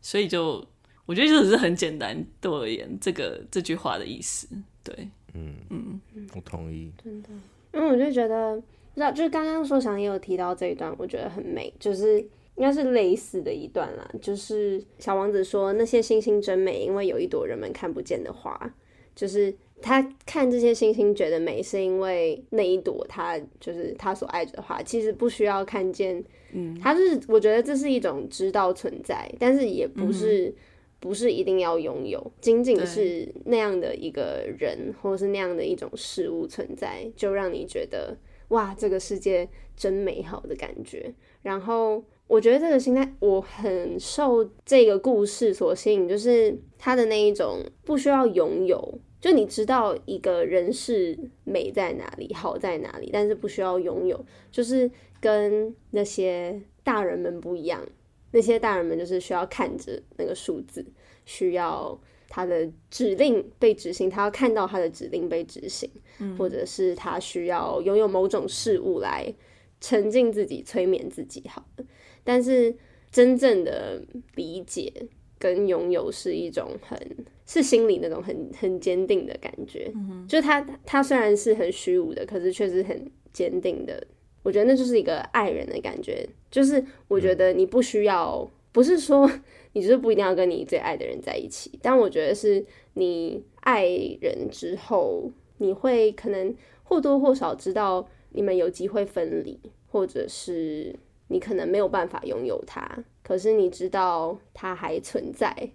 所以就我觉得就只是很简单对我而言，这个这句话的意思，对。嗯嗯，我同意。真的，因为我就觉得，不知道，就是刚刚说想也有提到这一段，我觉得很美，就是应该是类似的一段啦。就是小王子说那些星星真美，因为有一朵人们看不见的花。就是他看这些星星觉得美，是因为那一朵他就是他所爱着的花，其实不需要看见。嗯，他是我觉得这是一种知道存在，但是也不是。嗯不是一定要拥有，仅仅是那样的一个人，或是那样的一种事物存在，就让你觉得哇，这个世界真美好的感觉。然后我觉得这个心态，我很受这个故事所吸引，就是他的那一种不需要拥有，就你知道一个人是美在哪里，好在哪里，但是不需要拥有，就是跟那些大人们不一样。那些大人们就是需要看着那个数字，需要他的指令被执行，他要看到他的指令被执行，嗯，或者是他需要拥有某种事物来沉浸自己、催眠自己。好的，但是真正的理解跟拥有是一种很是心里那种很很坚定的感觉，嗯，就是他他虽然是很虚无的，可是确实很坚定的。我觉得那就是一个爱人的感觉，就是我觉得你不需要，不是说你就是不一定要跟你最爱的人在一起，但我觉得是你爱人之后，你会可能或多或少知道你们有机会分离，或者是你可能没有办法拥有他，可是你知道他还存在，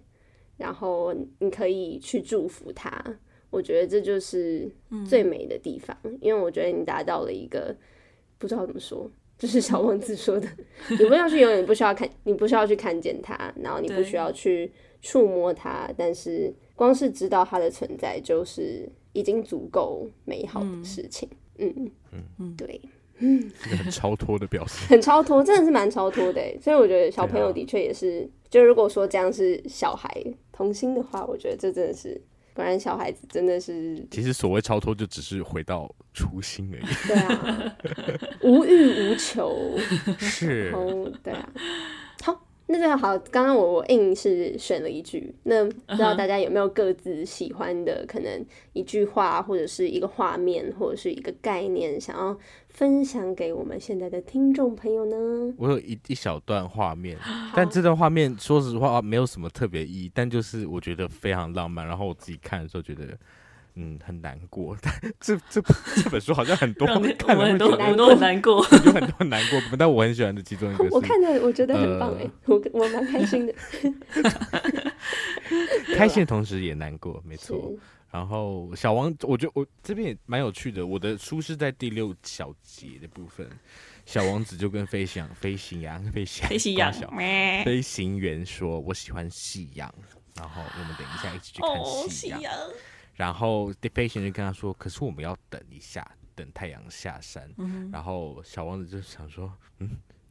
然后你可以去祝福他。我觉得这就是最美的地方，因为我觉得你达到了一个。不知道怎么说，就是小王子说的，你不需要去永远不需要看，你不需要去看见它，然后你不需要去触摸它，但是光是知道它的存在，就是已经足够美好的事情。嗯。嗯。嗯，对，嗯，很超脱的表示，很超脱，真的是蛮超脱的。所以我觉得小朋友的确也是，啊、就如果说这样是小孩童心的话，我觉得这真的是。果然小孩子真的是，其实所谓超脱就只是回到初心而已。对啊，无欲无求 是。哦，对啊。好，那就好。刚刚我我硬是选了一句，那不知道大家有没有各自喜欢的，可能一句话，或者是一个画面，或者是一个概念，想要。分享给我们现在的听众朋友呢？我有一一小段画面，但这段画面说实话没有什么特别意义，但就是我觉得非常浪漫。然后我自己看的时候觉得，嗯，很难过。但 这这这本书好像很多人看了会觉得很都很难过，有很多很难过。但我很喜欢的其中一个，我看的我觉得很棒哎、呃，我我蛮开心的。开心的同时也难过，没错。然后小王，我觉得我这边也蛮有趣的。我的书是在第六小节的部分，小王子就跟飞翔、飞行羊、飞翔、飞行羊、飞行员说：“我喜欢夕阳。”然后我们等一下一起去看夕阳。哦、然后飞行员跟他说：“可是我们要等一下，等太阳下山。嗯”然后小王子就想说：“嗯。”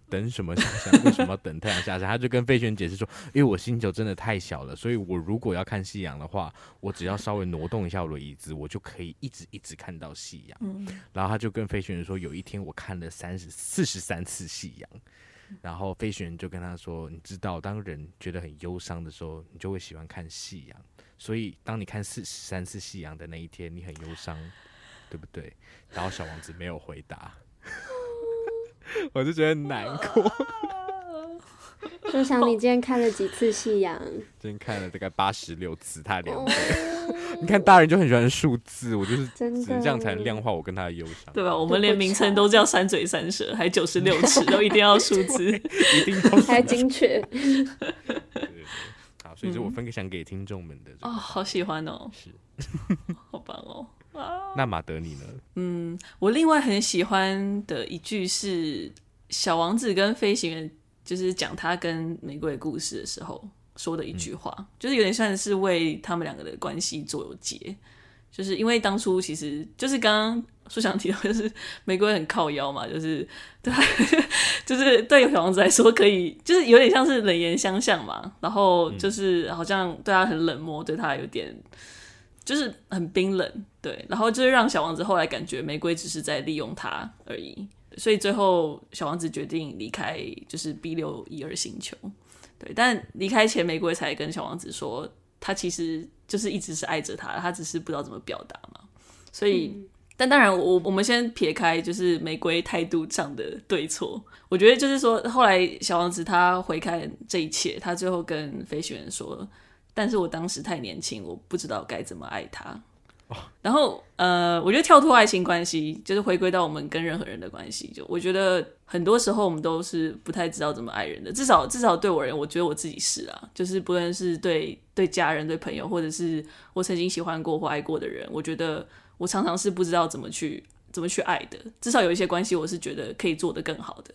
等什么下山？为什么要等太阳下山？他就跟飞行员解释说：“因为我星球真的太小了，所以我如果要看夕阳的话，我只要稍微挪动一下我的椅子，我就可以一直一直看到夕阳。嗯”然后他就跟飞行员说：“有一天我看了三十四十三次夕阳。”然后飞行员就跟他说：“你知道，当人觉得很忧伤的时候，你就会喜欢看夕阳。所以当你看四十三次夕阳的那一天，你很忧伤，对不对？”然后小王子没有回答。我就觉得很难过。就想你今天看了几次夕阳？今天看了大概八十六次，他两倍。你看大人就很喜欢数字，我就是真的只能这样才能量化我跟他的忧伤，对吧？我们连名称都叫三嘴三舌，还九十六尺，都一定要数字，一定要还精确。所以是我分享给听众们的哦，好喜欢哦，是，好棒哦。啊，那马德你呢？嗯，我另外很喜欢的一句是小王子跟飞行员，就是讲他跟玫瑰故事的时候说的一句话，嗯、就是有点算是为他们两个的关系做结，就是因为当初其实就是刚刚书想提到，就是玫瑰很靠腰嘛，就是对，就是对小王子来说可以，就是有点像是冷言相向嘛，然后就是好像对他很冷漠，对他有点。就是很冰冷，对，然后就是让小王子后来感觉玫瑰只是在利用他而已，所以最后小王子决定离开，就是 B 六一二星球，对，但离开前玫瑰才跟小王子说，他其实就是一直是爱着他，他只是不知道怎么表达嘛，所以，嗯、但当然我我们先撇开就是玫瑰态度上的对错，我觉得就是说后来小王子他回看这一切，他最后跟飞行员说。但是我当时太年轻，我不知道该怎么爱他。Oh. 然后，呃，我觉得跳脱爱情关系，就是回归到我们跟任何人的关系。就我觉得很多时候我们都是不太知道怎么爱人的。至少，至少对我而言，我觉得我自己是啊，就是不论是对对家人、对朋友，或者是我曾经喜欢过或爱过的人，我觉得我常常是不知道怎么去怎么去爱的。至少有一些关系，我是觉得可以做得更好的。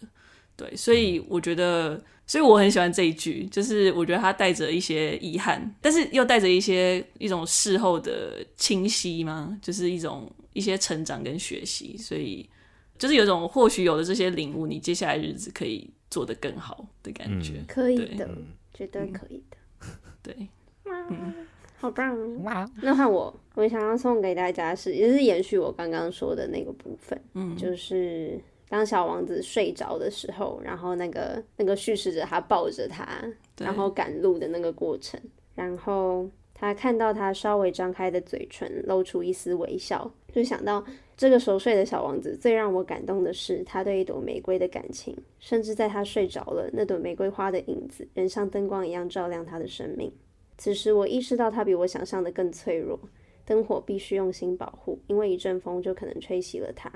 对，所以我觉得。所以我很喜欢这一句，就是我觉得它带着一些遗憾，但是又带着一些一种事后的清晰嘛，就是一种一些成长跟学习，所以就是有种或许有了这些领悟，你接下来日子可以做得更好的感觉，嗯、可以的，绝对可以的，嗯、对，哇，好棒哇！那换我，我想要送给大家是，也是延续我刚刚说的那个部分，嗯，就是。当小王子睡着的时候，然后那个那个叙事者他抱着他，然后赶路的那个过程，然后他看到他稍微张开的嘴唇露出一丝微笑，就想到这个熟睡的小王子最让我感动的是他对一朵玫瑰的感情，甚至在他睡着了，那朵玫瑰花的影子仍像灯光一样照亮他的生命。此时我意识到它比我想象的更脆弱，灯火必须用心保护，因为一阵风就可能吹熄了它。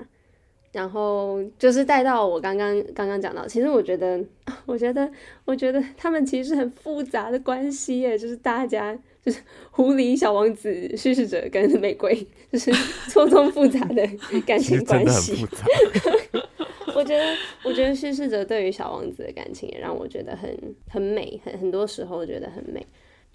然后就是带到我刚刚刚刚讲到，其实我觉得，我觉得，我觉得他们其实是很复杂的关系耶，就是大家就是狐狸、小王子、叙事者跟玫瑰，就是错综复杂的感情关系。我觉得，我觉得叙事者对于小王子的感情也让我觉得很很美，很很多时候我觉得很美。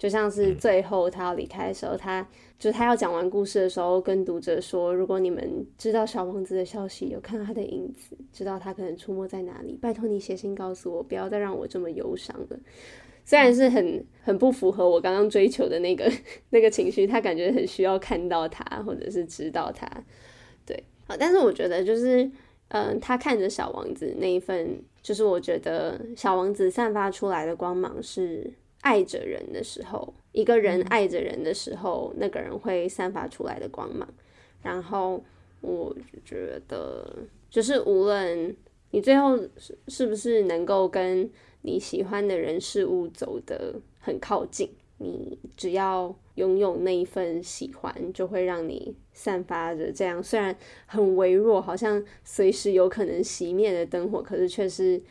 就像是最后他要离开的时候，他就是他要讲完故事的时候，跟读者说：“如果你们知道小王子的消息，有看到他的影子，知道他可能出没在哪里，拜托你写信告诉我，不要再让我这么忧伤了。”虽然是很很不符合我刚刚追求的那个那个情绪，他感觉很需要看到他，或者是知道他，对，好，但是我觉得就是，嗯、呃，他看着小王子那一份，就是我觉得小王子散发出来的光芒是。爱着人的时候，一个人爱着人的时候，那个人会散发出来的光芒。然后我觉得，就是无论你最后是是不是能够跟你喜欢的人事物走得很靠近，你只要拥有那一份喜欢，就会让你散发着这样虽然很微弱，好像随时有可能熄灭的灯火，可是却是。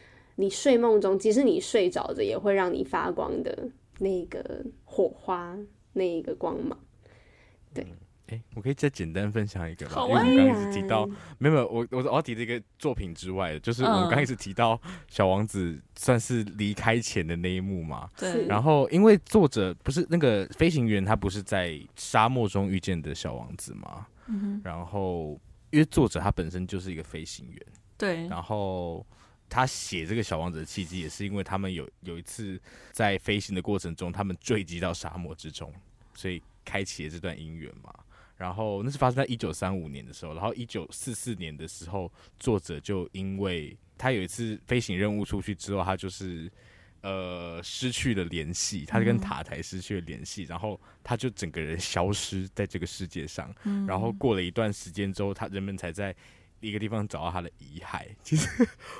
你睡梦中，即使你睡着着，也会让你发光的那个火花，那一个光芒。对，哎、我可以再简单分享一个吗？好因为我们刚刚一直提到，没有没有，我我我要提这个作品之外的，就是我们刚一直提到小王子算是离开前的那一幕嘛。对。然后，因为作者不是那个飞行员，他不是在沙漠中遇见的小王子嘛。嗯哼。然后，因为作者他本身就是一个飞行员。对。然后。他写这个小王子的契机，也是因为他们有有一次在飞行的过程中，他们坠机到沙漠之中，所以开启了这段姻缘嘛。然后那是发生在一九三五年的时候，然后一九四四年的时候，作者就因为他有一次飞行任务出去之后，他就是呃失去了联系，他就跟塔台失去了联系，然后他就整个人消失在这个世界上。然后过了一段时间之后，他人们才在。一个地方找到他的遗骸。其实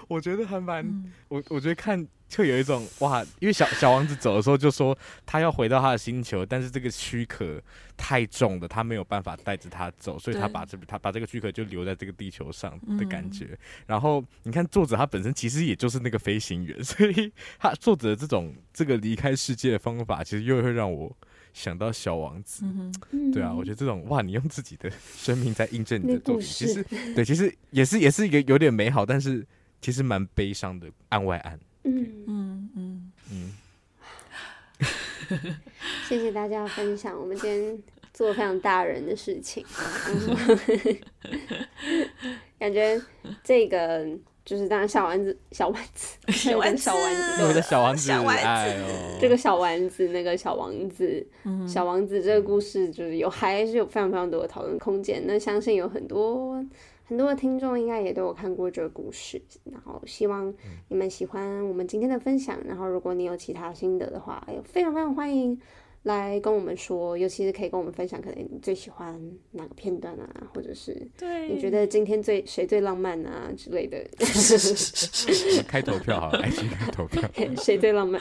我觉得还蛮，嗯、我我觉得看就有一种哇，因为小小王子走的时候就说他要回到他的星球，但是这个躯壳太重了，他没有办法带着他走，所以他把这他把这个躯壳就留在这个地球上的感觉。嗯、然后你看作者他本身其实也就是那个飞行员，所以他作者这种这个离开世界的方法，其实又会让我。想到小王子，嗯、对啊，我觉得这种哇，你用自己的生命在印证你的作品，其实对，其实也是也是一个有点美好，但是其实蛮悲伤的案外案。嗯。嗯嗯。嗯。谢谢大家分享，我们今天做非常大人的事情，感觉这个。就是当然小丸子，小丸子，小丸子，小丸子，我的小丸子，小丸子，这个小丸子，那个小王子，小王子这个故事就是有还是有非常非常多的讨论空间。那相信有很多很多的听众应该也都有看过这个故事，然后希望你们喜欢我们今天的分享。然后如果你有其他心得的话，也非常非常欢迎。来跟我们说，尤其是可以跟我们分享，可能你最喜欢哪个片段啊，或者是你觉得今天最谁最浪漫啊之类的。开投票好了，爱情开投票，谁最浪漫？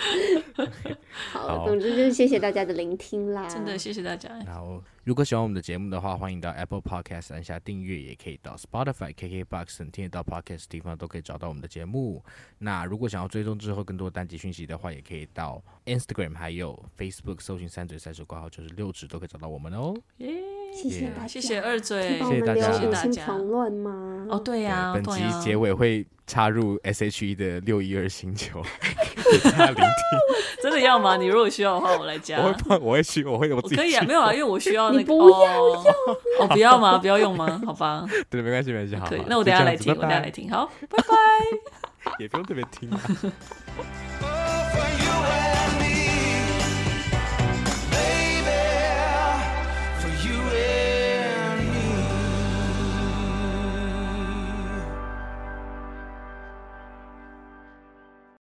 好，好，总之就是谢谢大家的聆听啦，真的谢谢大家。好。如果喜欢我们的节目的话，欢迎到 Apple Podcast 按下订阅，也可以到 Spotify、KKBox 等听得到 Podcast 地方都可以找到我们的节目。那如果想要追踪之后更多单集讯息的话，也可以到 Instagram 还有 Facebook 搜寻三嘴三舌挂号就是六指都可以找到我们哦。耶、yeah，谢谢大家，谢谢二嘴，谢谢大家，谢谢大家。评论吗？哦，对呀、啊，本集结尾会插入 SHE 的六一二星球，给大家聆听。真的要吗？你如果需要的话，我来加。我会，我会去，我会，我自己可以啊，没有啊，因为我需要那个。不要用哦，不要吗？不要用吗？好吧。对，没关系，没关系，好。可以，那我等下来听，我等下来听，好，拜拜。也不用特别听啊。